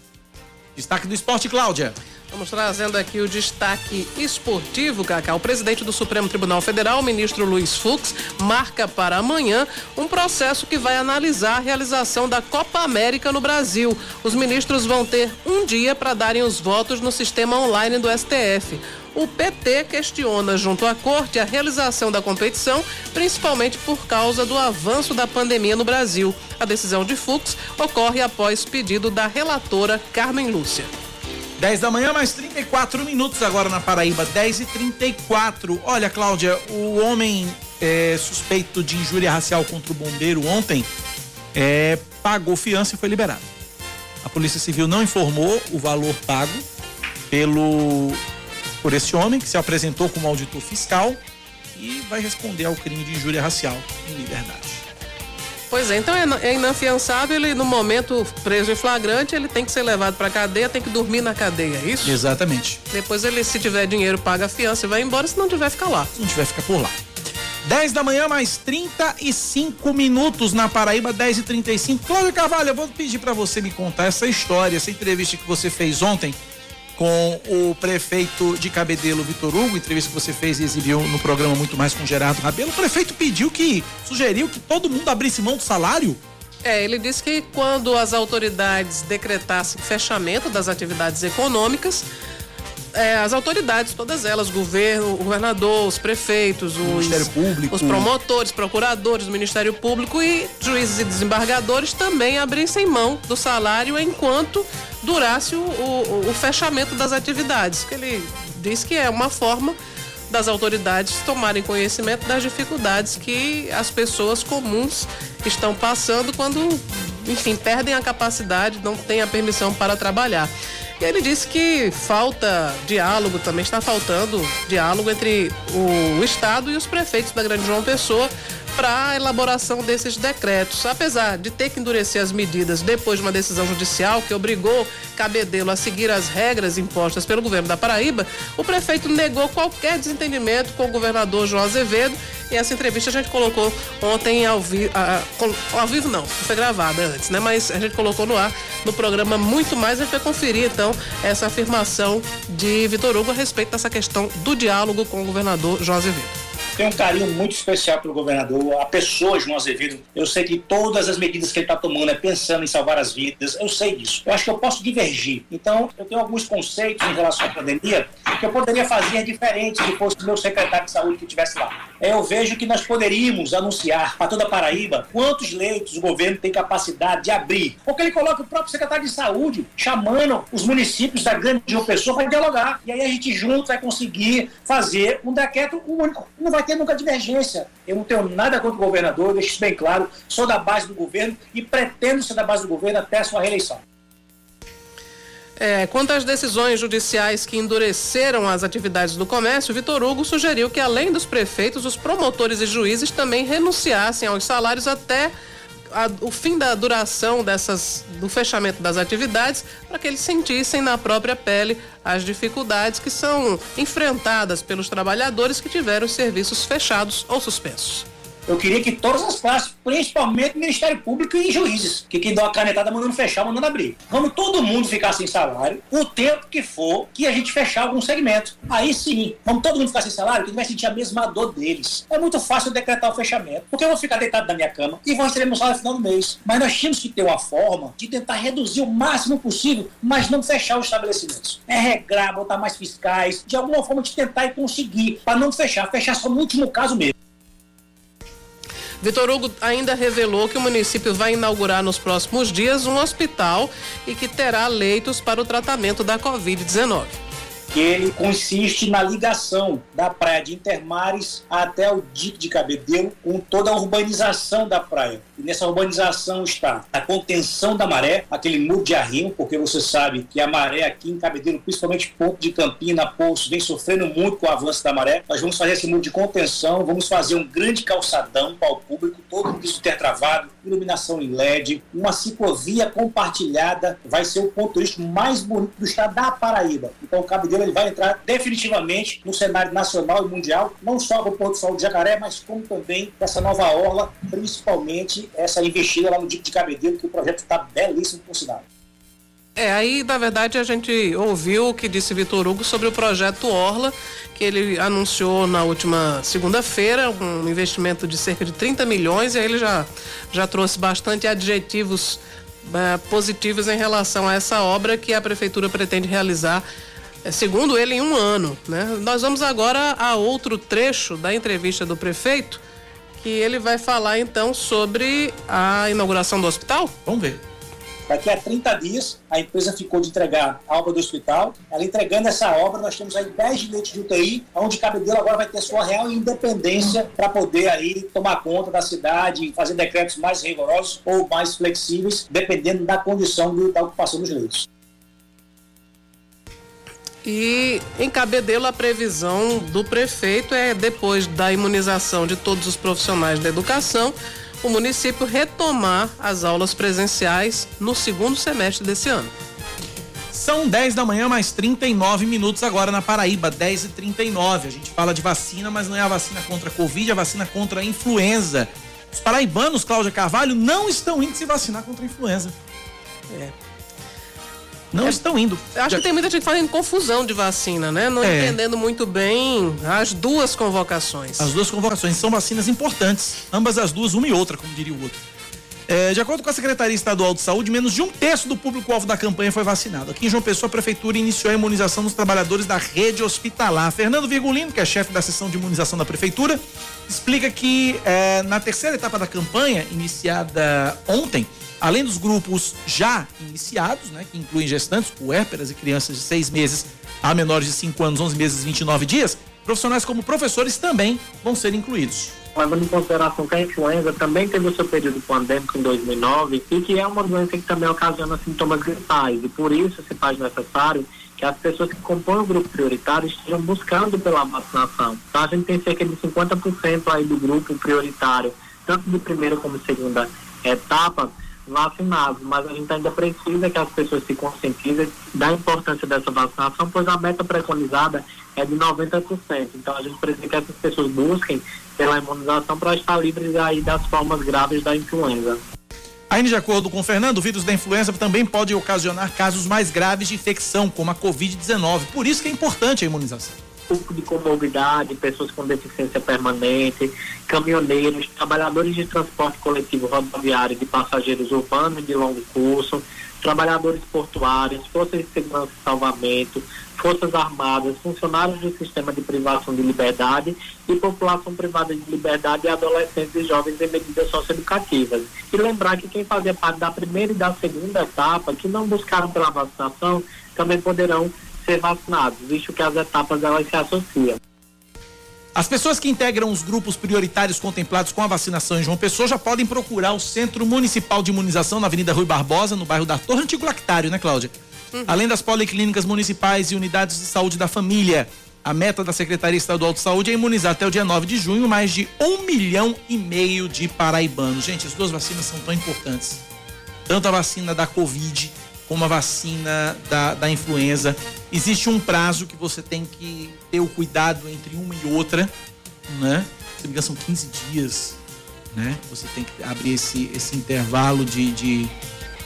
Destaque do esporte, Cláudia. Vamos trazendo aqui o destaque esportivo, Cacá. O presidente do Supremo Tribunal Federal, o ministro Luiz Fux, marca para amanhã um processo que vai analisar a realização da Copa América no Brasil. Os ministros vão ter um dia para darem os votos no sistema online do STF. O PT questiona junto à corte a realização da competição, principalmente por causa do avanço da pandemia no Brasil. A decisão de Fux ocorre após pedido da relatora Carmen Lúcia. 10 da manhã, mais 34 minutos agora na Paraíba, 10 e 34 Olha, Cláudia, o homem é, suspeito de injúria racial contra o bombeiro ontem é, pagou fiança e foi liberado. A Polícia Civil não informou o valor pago pelo por esse homem que se apresentou como auditor fiscal e vai responder ao crime de injúria racial em liberdade. Pois é, então é é inafiançável, ele no momento preso em flagrante, ele tem que ser levado pra cadeia, tem que dormir na cadeia, é isso? Exatamente. Depois ele, se tiver dinheiro, paga a fiança e vai embora, se não tiver, fica lá. Se não tiver, fica por lá. 10 da manhã, mais 35 minutos na Paraíba, 10 e 35 Cláudio Carvalho, eu vou pedir para você me contar essa história, essa entrevista que você fez ontem com o prefeito de Cabedelo, Vitor Hugo, entrevista que você fez e exibiu no programa Muito Mais com Gerardo Rabelo. O prefeito pediu que, sugeriu que todo mundo abrisse mão do salário. É, ele disse que quando as autoridades decretassem fechamento das atividades econômicas, é, as autoridades, todas elas, governo, o governador, os prefeitos, os, Ministério Público. os promotores, procuradores do Ministério Público e juízes e desembargadores também abrissem mão do salário enquanto durasse o, o- o fechamento das atividades. Que ele diz que é uma forma das autoridades tomarem conhecimento das dificuldades que as pessoas comuns estão passando quando, enfim, perdem a capacidade, não têm a permissão para trabalhar. E ele disse que falta diálogo, também está faltando diálogo entre o Estado e os prefeitos da Grande João Pessoa para a elaboração desses decretos. Apesar de ter que endurecer as medidas depois de uma decisão judicial que obrigou Cabedelo a seguir as regras impostas pelo governo da Paraíba, o prefeito negou qualquer desentendimento com o governador João Azevedo. E essa entrevista a gente colocou ontem ao vivo. ao vivo não, foi gravada antes, né? Mas a gente colocou no ar no programa muito mais. A gente vai conferir então essa afirmação de Vitor Hugo a respeito dessa questão do diálogo com o governador João Azevedo. Tenho um carinho muito especial pelo governador, a pessoa João Azevedo. Eu sei que todas as medidas que ele está tomando é pensando em salvar as vidas. Eu sei disso. Eu acho que eu posso divergir. Então, eu tenho alguns conceitos em relação à pandemia que eu poderia fazer diferente se fosse meu secretário de saúde que estivesse lá. É, Eu vejo que nós poderíamos anunciar para toda a Paraíba quantos leitos o governo tem capacidade de abrir. Porque ele coloca o próprio secretário de saúde chamando os municípios da grande João Pessoa para dialogar. E aí a gente junto vai conseguir fazer um decreto único. Não vai ter nunca divergência. Eu não tenho nada contra o governador, deixo isso bem claro. Sou da base do governo e pretendo ser da base do governo até a sua reeleição. É, quanto às decisões judiciais que endureceram as atividades do comércio, Vitor Hugo sugeriu que, além dos prefeitos, os promotores e juízes também renunciassem aos salários até a- o fim da duração dessas, do fechamento das atividades, para que eles sentissem na própria pele as dificuldades que são enfrentadas pelos trabalhadores que tiveram os serviços fechados ou suspensos. Eu queria que todas as classes, principalmente Ministério Público e juízes, que quem dá uma canetada mandando fechar, mandando abrir. Vamos todo mundo ficar sem salário, o tempo que for que a gente fechar algum segmento. Aí sim, vamos todo mundo ficar sem salário, que vai sentir a mesma dor deles. É muito fácil decretar o fechamento, porque eu vou ficar deitado na minha cama e vou receber meu salário no final do mês. Mas nós tínhamos que ter uma forma de tentar reduzir o máximo possível, mas não fechar os estabelecimentos. É regrar, botar mais fiscais, de alguma forma de tentar e conseguir, para não fechar, fechar só no último caso mesmo. Vitor Hugo ainda revelou que o município vai inaugurar nos próximos dias um hospital e que terá leitos para o tratamento da Covid-19. que ele consiste na ligação da praia de Intermares até o dique de Cabedelo, com toda a urbanização da praia. Nessa urbanização está a contenção da maré, aquele muro de arrimo, porque você sabe que a maré aqui em Cabedelo, principalmente ponto de Campina, Poço, vem sofrendo muito com o avanço da maré. Nós vamos fazer esse muro de contenção, vamos fazer um grande calçadão para o público, todo piso tertravado, iluminação em LED, uma ciclovia compartilhada, vai ser o ponto turístico mais bonito do estado da Paraíba. Então o Cabedelo ele vai entrar definitivamente no cenário nacional e mundial, não só para o Porto Sol de Jacaré, mas como também essa nova orla, principalmente essa investida lá no Dique de Cabedelo, que o projeto está belíssimo por sinal. É, aí na verdade a gente ouviu o que disse Vitor Hugo sobre o projeto Orla, que ele anunciou na última segunda-feira, um investimento de cerca de 30 milhões, e aí ele já, já trouxe bastante adjetivos eh, positivos em relação a essa obra que a prefeitura pretende realizar, eh, segundo ele, em um ano. Né? Nós vamos agora a outro trecho da entrevista do prefeito, que ele vai falar então sobre a inauguração do hospital. Vamos ver. Daqui a 30 dias, a empresa ficou de entregar a obra do hospital. Ela entregando essa obra, nós temos aí 10 leitos de UTI, onde Cabedelo agora vai ter sua real independência para poder aí tomar conta da cidade, fazer decretos mais rigorosos ou mais flexíveis, dependendo da condição do- da ocupação dos leitos. E em Cabedelo a previsão do prefeito é depois da imunização de todos os profissionais da educação, o município retomar as aulas presenciais no segundo semestre desse ano. São 10 da manhã, mais 39 minutos agora na Paraíba, 10 e 39 A gente fala de vacina, mas não é a vacina contra a Covid, é a vacina contra a influenza. Os paraibanos, Cláudia Carvalho, não estão indo se vacinar contra a influenza. É. Não É, estão indo. Eu acho que tem muita gente fazendo confusão de vacina, né? Não É. entendendo muito bem as duas convocações. As duas convocações são vacinas importantes, ambas as duas, uma e outra, como diria o outro. É, de acordo com a Secretaria Estadual de Saúde, menos de um terço do público-alvo da campanha foi vacinado. Aqui em João Pessoa, a Prefeitura iniciou a imunização dos trabalhadores da rede hospitalar. Fernando Virgulino, que é chefe da seção de imunização da Prefeitura, explica que é, na terceira etapa da campanha, iniciada ontem, além dos grupos já iniciados, né, que incluem gestantes, puérperas e crianças de seis meses a menores de 5 anos, 11 meses e 29 dias, profissionais como professores também vão ser incluídos. levando em consideração que a influenza também teve o seu período pandêmico em 2009 e que é uma doença que também ocasiona sintomas gripais e por isso se faz necessário que as pessoas que compõem o grupo prioritário estejam buscando pela vacinação. Então a gente tem cerca de 50% aí do grupo prioritário, tanto de primeira como segunda etapa, vacinados, mas a gente ainda precisa que as pessoas se conscientizem da importância dessa vacinação, pois a meta preconizada é de 90%. Então a gente precisa que essas pessoas busquem pela imunização para estar livres aí das formas graves da influenza. Ainda de acordo com o Fernando, o vírus da influenza também pode ocasionar casos mais graves de infecção, como a Covid-19. Por isso que é importante a imunização. Público de comorbidade, pessoas com deficiência permanente, caminhoneiros, trabalhadores de transporte coletivo rodoviário de passageiros urbanos e de longo curso, trabalhadores portuários, forças de segurança e salvamento, forças armadas, funcionários do sistema de privação de liberdade e população privada de liberdade e adolescentes e jovens em medidas socioeducativas. E lembrar que quem fazia parte da primeira e da segunda etapa, que não buscaram pela vacinação, também poderão ser vacinados, visto que as etapas elas se associam. As pessoas que integram os grupos prioritários contemplados com a vacinação em João Pessoa já podem procurar o Centro Municipal de Imunização na Avenida Rui Barbosa, no bairro da Torre Antigo Lactário, né, Cláudia? Além das policlínicas municipais e unidades de saúde da família. A meta da Secretaria Estadual de Saúde é imunizar até o dia 9 de junho mais de um milhão e meio de paraibanos. Gente, as duas vacinas são tão importantes. Tanto a vacina da Covid como a vacina da, da influenza. Existe um prazo que você tem que ter o cuidado entre uma e outra, né? Se não são 15 dias, né? Você tem que abrir esse, esse intervalo de, de,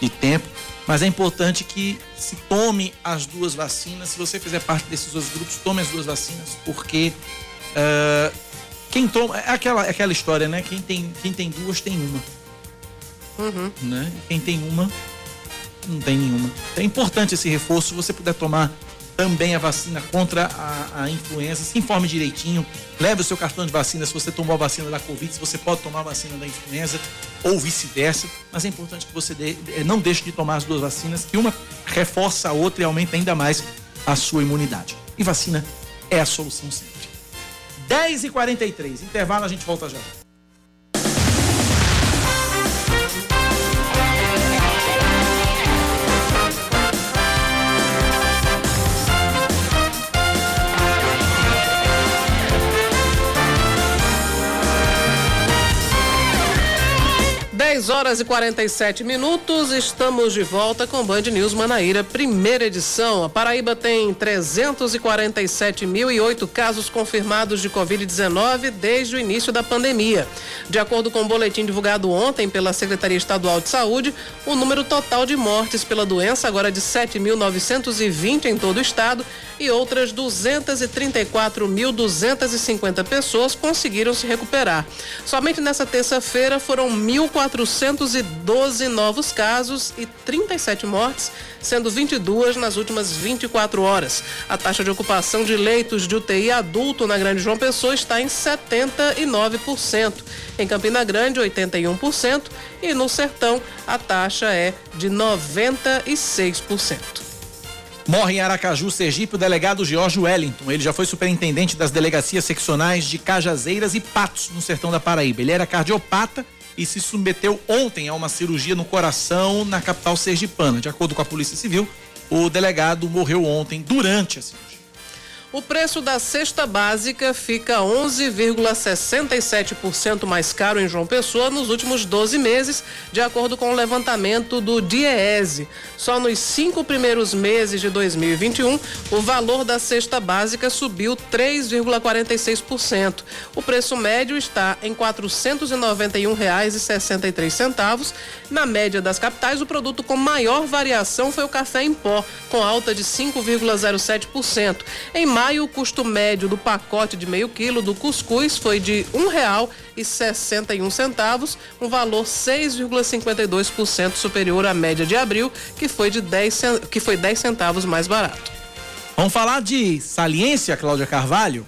de tempo. Mas é importante que se tome as duas vacinas. Se você fizer parte desses dois grupos, tome as duas vacinas, porque ah, quem toma. É aquela, é aquela história, né? Quem tem, quem tem duas tem uma. Uhum. Né? Quem tem uma, não tem nenhuma. É importante esse reforço. Se você puder tomar também a vacina contra a, a influenza, se informe direitinho. Leve o seu cartão de vacina se você tomou a vacina da Covid, se você pode tomar a vacina da influenza ou vice-versa. Mas é importante que você dê- eh, não deixe de tomar as duas vacinas, que uma reforça a outra e aumenta ainda mais a sua imunidade. E vacina é a solução sempre. 10 e 43 intervalo, a gente volta já. Dez horas e 47 minutos, estamos de volta com Band News Manaíra, primeira edição. A Paraíba tem 347.008 casos confirmados de Covid-19 desde o início da pandemia. De acordo com o boletim divulgado ontem pela Secretaria Estadual de Saúde, o número total de mortes pela doença agora é de 7.920 em todo o estado e outras 234.250 pessoas conseguiram se recuperar. Somente nessa terça-feira foram 1.412 novos casos e 37 mortes, sendo 22 nas últimas 24 horas. A taxa de ocupação de leitos de UTI adulto na Grande João Pessoa está em 79%. Em Campina Grande, 81%. E no Sertão, a taxa é de 96%. Morre em Aracaju, Sergipe, o delegado Jorge Wellington. Ele já foi superintendente das delegacias seccionais de Cajazeiras e Patos, no sertão da Paraíba. Ele era cardiopata e se submeteu ontem a uma cirurgia no coração na capital sergipana. De acordo com a Polícia Civil, o delegado morreu ontem durante a cirurgia. O preço da cesta básica fica 11,67% mais caro em João Pessoa nos últimos 12 meses, de acordo com o levantamento do DIEESE. Só nos cinco primeiros meses de 2021, o valor da cesta básica subiu 3,46%. O preço médio está em R$ 491,63. Na média das capitais, o produto com maior variação foi o café em pó, com alta de 5,07%. Em maio, o custo médio do pacote de meio quilo do cuscuz foi de um real e sessenta e um centavos, um valor 6,52% superior à média de abril, que foi de 10, que foi 10 centavos mais barato. Vamos falar de saliência, Cláudia Carvalho?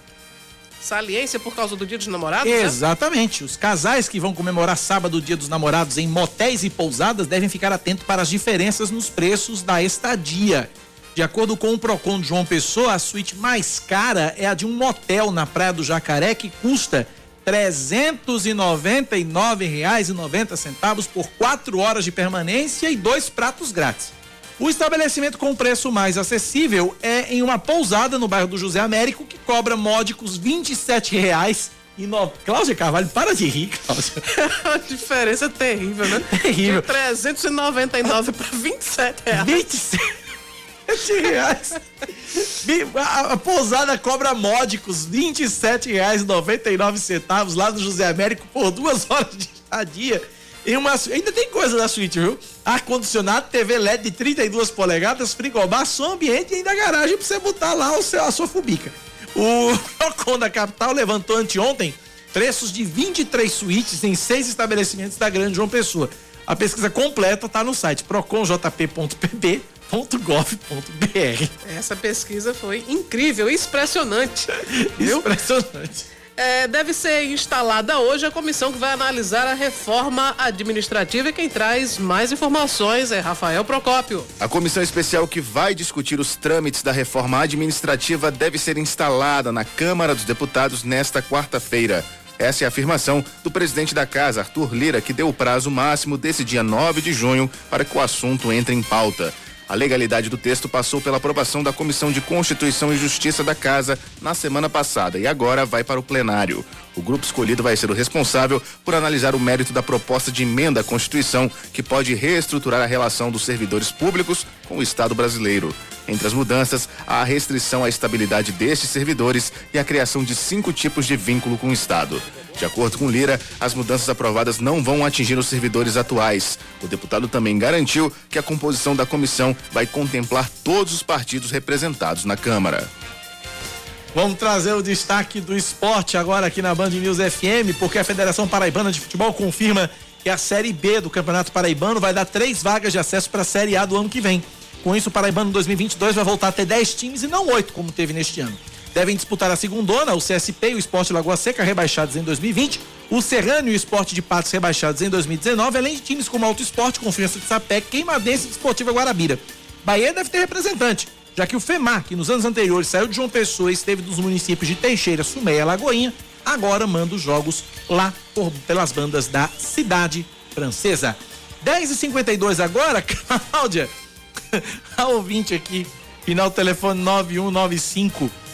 Saliência por causa do Dia dos Namorados? né? Exatamente. Os casais que vão comemorar sábado o Dia dos Namorados em motéis e pousadas devem ficar atentos para as diferenças nos preços da estadia. De acordo com o Procon de João Pessoa, a suíte mais cara é a de um motel na Praia do Jacaré que custa R$ 399,90 por quatro horas de permanência e dois pratos grátis. O estabelecimento com preço mais acessível é em uma pousada no bairro do José Américo que cobra módicos 27 reais e no... Cláudia Carvalho, para de rir, Cláudia. A diferença é terrível, né? Terrível. De 399 para 27 reais. 27 reais. A, pousada cobra módicos R$ 27,99 lá no José Américo por duas horas de estadia. Em uma, ainda tem coisa da suíte, viu? Ar-condicionado, TV LED de 32 polegadas, frigobar, som ambiente e ainda garagem pra você botar lá o seu, a sua fubica. O Procon da capital levantou anteontem preços de 23 suítes em seis estabelecimentos da Grande João Pessoa. A pesquisa completa está no site proconjp.pb.gov.br. Essa pesquisa foi incrível, impressionante. Impressionante. É, deve ser instalada hoje a comissão que vai analisar a reforma administrativa e quem traz mais informações é Rafael Procópio. A comissão especial que vai discutir os trâmites da reforma administrativa deve ser instalada na Câmara dos Deputados nesta quarta-feira. Essa é a afirmação do presidente da casa, Arthur Lira, que deu o prazo máximo desse dia 9 de junho para que o assunto entre em pauta. A legalidade do texto passou pela aprovação da Comissão de Constituição e Justiça da Casa na semana passada e agora vai para o plenário. O grupo escolhido vai ser o responsável por analisar o mérito da proposta de emenda à Constituição que pode reestruturar a relação dos servidores públicos com o Estado brasileiro. Entre as mudanças, há a restrição à estabilidade destes servidores e a criação de cinco tipos de vínculo com o Estado. De acordo com Lira, as mudanças aprovadas não vão atingir os servidores atuais. O deputado também garantiu que a composição da comissão vai contemplar todos os partidos representados na Câmara. Vamos trazer o destaque do esporte agora aqui na Band News FM, porque a Federação Paraibana de Futebol confirma que a Série B do Campeonato Paraibano vai dar três vagas de acesso para a Série A do ano que vem. Com isso, o Paraibano 2022 vai voltar a ter 10 times e não oito, como teve neste ano. Devem disputar a segundona, o CSP e o Esporte Lagoa Seca rebaixados em 2020, o Serrano e o Esporte de Patos rebaixados em 2019, além de times como Alto Esporte, Confiança de Sapé, Queimadense e Desportiva Guarabira. Bahia deve ter representante, já que o FEMAR, que nos anos anteriores saiu de João Pessoa e esteve dos municípios de Teixeira, Sumeia e Lagoinha, agora manda os jogos lá por, pelas bandas da cidade francesa. 10h52 agora, Cláudia, a ouvinte aqui, final telefone 9195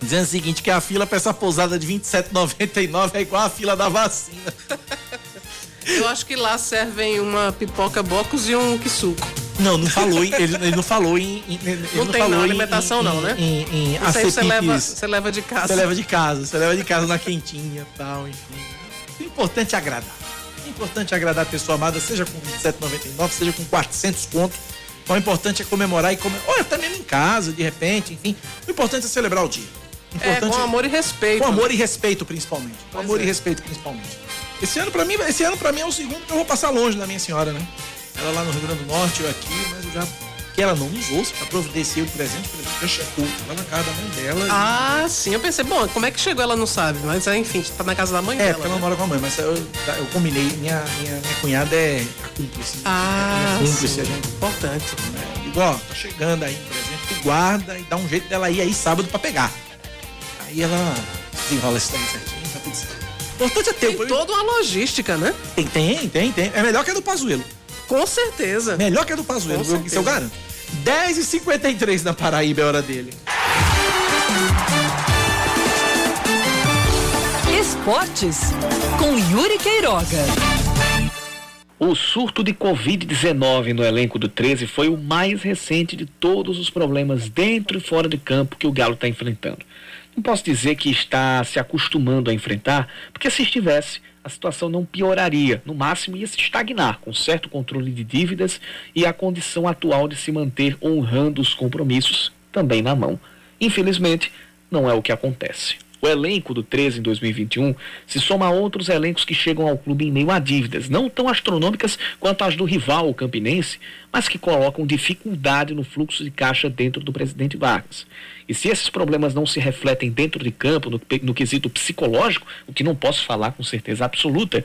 dizendo o seguinte, que a fila para essa pousada de 27,99 é igual a fila da vacina. Eu acho que lá servem uma pipoca bocos e um quisuco. Não, não falou em, ele, ele não falou em, em ele Não, não tem falou não, em- alimentação em- não, né? Em, em Isso aí você leva, você leva de casa. Você leva de casa, você leva de casa na quentinha e tal, enfim. O importante é agradar. O importante é agradar a pessoa amada, seja com 27,99, seja com 400 conto. O importante é comemorar e comer. Ou até mesmo em casa, de repente, enfim. O importante é celebrar o dia. O É, importante com amor e respeito. Com amor e respeito, principalmente. Com Pois amor é. e respeito, principalmente. Esse ano, pra mim, esse ano, pra mim, é o segundo que eu vou passar longe da minha senhora, né? Ela lá no Rio Grande do Norte, eu aqui, mas eu já. Que ela não nos ouça, já providenciei o presente, o presente já chegou. Lá na casa da mãe dela. e- Ah, sim, eu pensei, bom, como é que chegou? Ela não sabe, mas é, enfim, tá na casa da mãe É, dela. porque ela né? mora com a mãe, mas eu, eu combinei. Minha, minha, minha cunhada é cúmplice. Ah, minha cúmplice, a gente. importante. É, digo, ó, tá chegando aí, por exemplo, tu guarda e dá um jeito dela ir aí sábado pra pegar. Aí ela desenrola isso daí certinho. Então importante é ter. Tem toda uma logística, né? Tem, tem, tem, tem. É melhor que a do Pazuelo. Com certeza. Melhor que a do Pazuelo, Seu eu, isso eu garanto. 10h53 na Paraíba é hora dele. Esportes com Yuri Queiroga. O surto de Covid-19 no elenco do 13 foi o mais recente de todos os problemas dentro e fora de campo que o Galo está enfrentando. Não posso dizer que está se acostumando a enfrentar, porque se estivesse, a situação não pioraria, no máximo ia se estagnar, com certo controle de dívidas e a condição atual de se manter honrando os compromissos também na mão. Infelizmente, não é o que acontece. O elenco do 13 em 2021 se soma a outros elencos que chegam ao clube em meio a dívidas, não tão astronômicas quanto as do rival, o Campinense, mas que colocam dificuldade no fluxo de caixa dentro do presidente Vargas. E se esses problemas não se refletem dentro de campo, no, no quesito psicológico, o que não posso falar com certeza absoluta,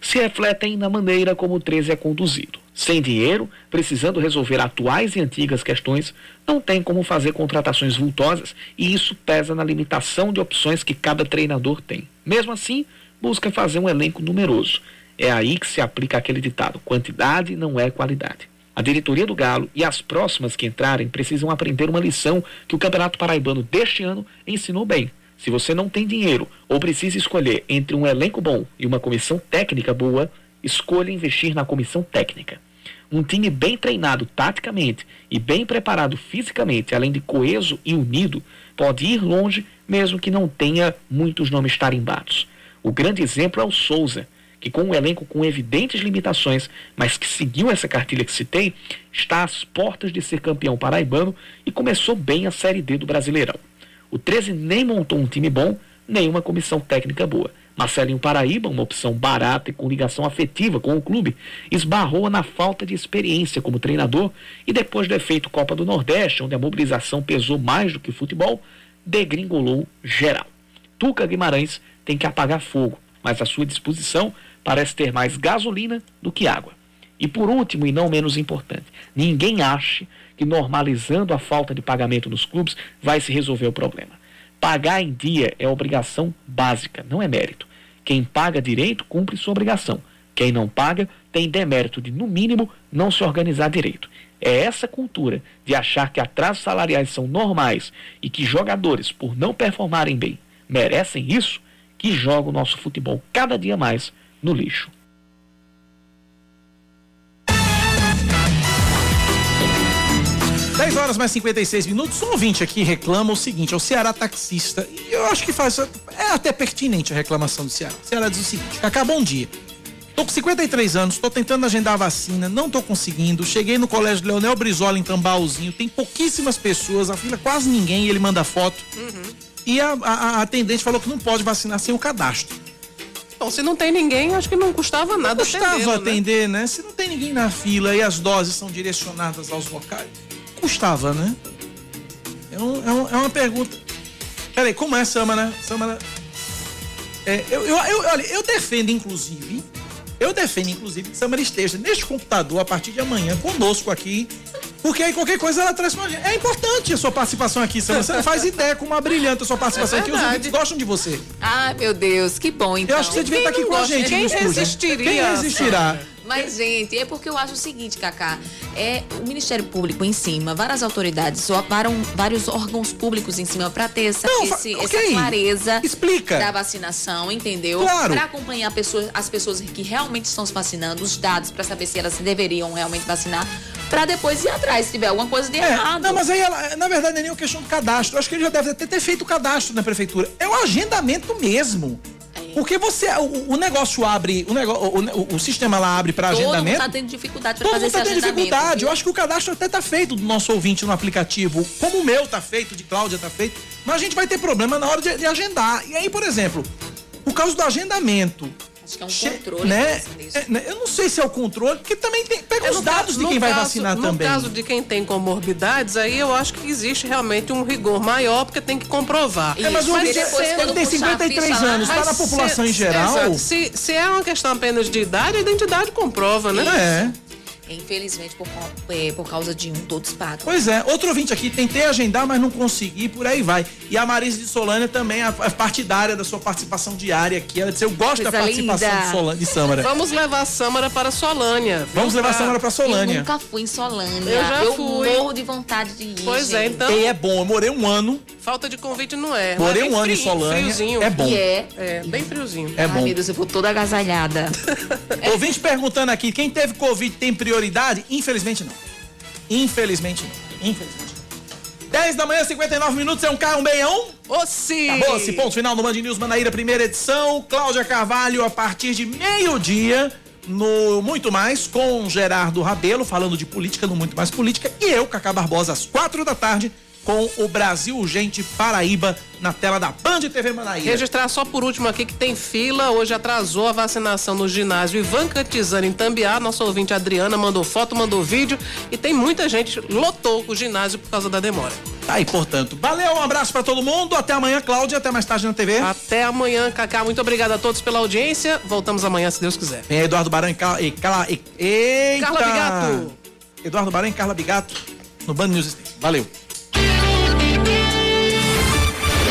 se refletem na maneira como o 13 é conduzido. Sem dinheiro, precisando resolver atuais e antigas questões, não tem como fazer contratações vultosas e isso pesa na limitação de opções que cada treinador tem. Mesmo assim, busca fazer um elenco numeroso. É aí que se aplica aquele ditado: quantidade não é qualidade. A diretoria do Galo e as próximas que entrarem precisam aprender uma lição que o Campeonato Paraibano deste ano ensinou bem. Se você não tem dinheiro ou precisa escolher entre um elenco bom e uma comissão técnica boa, escolha investir na comissão técnica. Um time bem treinado taticamente e bem preparado fisicamente, além de coeso e unido, pode ir longe mesmo que não tenha muitos nomes tarimbados. O grande exemplo é o Souza, que com um elenco com evidentes limitações, mas que seguiu essa cartilha que citei, está às portas de ser campeão paraibano e começou bem a Série D do Brasileirão. O 13 nem montou um time bom, nem uma comissão técnica boa. Marcelinho Paraíba, uma opção barata e com ligação afetiva com o clube, esbarrou na falta de experiência como treinador e depois do efeito Copa do Nordeste, onde a mobilização pesou mais do que o futebol, degringolou geral. Tuca Guimarães tem que apagar fogo, mas à sua disposição parece ter mais gasolina do que água. E por último, e não menos importante, ninguém ache que normalizando a falta de pagamento nos clubes vai se resolver o problema. Pagar em dia é obrigação básica, não é mérito. Quem paga direito cumpre sua obrigação. Quem não paga tem demérito de, no mínimo, não se organizar direito. É essa cultura de achar que atrasos salariais são normais e que jogadores, por não performarem bem, merecem isso, que joga o nosso futebol cada dia mais no lixo. Dez horas mais 56 minutos. Um ouvinte aqui reclama o seguinte: é o Ceará taxista. E eu acho que faz. É até pertinente a reclamação do Ceará. O Ceará diz o seguinte: Cacá, bom dia. Tô com 53 anos, tô tentando agendar a vacina, não tô conseguindo. Cheguei no colégio Leonel Brizola em Tambaúzinho, tem pouquíssimas pessoas, a fila quase ninguém, ele manda foto. Uhum. E a, a, a atendente falou que não pode vacinar sem o cadastro. Bom, se não tem ninguém, acho que não custava nada Não custava atendê-lo, né? atender, né? Se não tem ninguém na fila e as doses são direcionadas aos locais, custava, né? É, um- é um- é uma pergunta. Peraí, como é, Samara? Samara. É, eu, eu, eu, olha, eu defendo, inclusive, eu defendo, inclusive, que Samara esteja neste computador a partir de amanhã conosco aqui. Porque aí qualquer coisa ela traz pra gente. É importante a sua participação aqui, Samara. Você não faz ideia como uma brilhante a sua participação É aqui. Os ouvintes gostam de você. Ai, meu Deus, que bom então. Eu acho que você devia estar aqui com a gente Quem resistiria? Quem resistirá? Mas, gente, é porque eu acho o seguinte, Cacá. É o Ministério Público em cima, várias autoridades, varam- vários órgãos públicos em cima pra ter essa, Não, esse- ok. essa clareza Explica. da vacinação, entendeu? Claro. Pra acompanhar pessoas- as pessoas que realmente estão se vacinando, os dados pra saber se elas deveriam realmente vacinar, pra depois ir atrás se tiver alguma coisa de É, errado. não, mas aí, ela- na verdade, não é nem uma questão do cadastro. Eu acho que ele já deve ter, ter feito o cadastro na prefeitura. É o agendamento mesmo. Porque você, o, o negócio abre, o, negócio, o, o- o sistema lá abre para Todo mundo agendamento. tá tendo dificuldade pra Todo fazer mundo esse tá tendo agendamento. dificuldade. viu? Eu acho que o cadastro até tá feito do nosso ouvinte no aplicativo, como o meu tá feito, de Cláudia tá feito. Mas a gente vai ter problema na hora de, de agendar. E aí, por exemplo, por causa do agendamento. Acho que é um controle né? É, né? Eu não sei se é o controle, porque também tem. Pega É, os no dados caso- de quem no vai caso- vacinar no também. caso de quem tem comorbidades, aí eu acho que existe realmente um rigor maior, porque tem que comprovar. É, mas ele sendo- tem 53 anos, tá Mas na população se- em geral. Se, se é uma questão apenas de idade, a identidade comprova, né? É. Infelizmente, por, é, por causa de um, todos pagam. Pois é, outro ouvinte aqui, tentei agendar, mas não consegui, por aí vai. E a Marisa de Solânia também, a, a partidária da sua participação diária aqui. Ela disse: Eu gosto da participação linda. de, de Samara. Vamos levar a Sâmara para Solânia. Vamos levar a Sâmara pra Solânia. Eu nunca fui em Solânia. Eu já fui. morro de vontade de ir. Pois é, gente. então- E é bom, eu morei um ano Falta de convite não é. Morei Mas um ano em frio- Solânia, Friozinho. é bom. E é. É, bem friozinho. É Ai, bom. meu Deus, eu vou toda agasalhada. Ouvinte perguntando aqui, quem teve Covid tem prioridade? Infelizmente não. Infelizmente não. Infelizmente não. 10 da manhã, 59 minutos, é um K, um beião. Ossi! Acabou-se, ponto final no Band News Manaíra, primeira edição. Cláudia Carvalho, a partir de meio-dia, no Muito Mais, com Gerardo Rabelo, falando de política, no Muito Mais Política. E eu, Cacá Barbosa, às quatro da tarde, com o Brasil Urgente Paraíba, na tela da Band TV Manaíra. Registrar só por último aqui que tem fila. Hoje atrasou a vacinação no ginásio Ivan Cantizano em Tambiá. Nossa ouvinte Adriana mandou foto, mandou vídeo. E tem muita gente, lotou o ginásio por causa da demora. Tá aí, portanto. Valeu, um abraço pra todo mundo. Até amanhã, Cláudia. Até mais tarde na TV. Até amanhã, Cacá. Muito obrigada a todos pela audiência. Voltamos amanhã, se Deus quiser. Vem Eduardo Baran e Carla. E, Carla e, eita! Carla Bigato. Eduardo Baran e Carla Bigato no Band News. Valeu.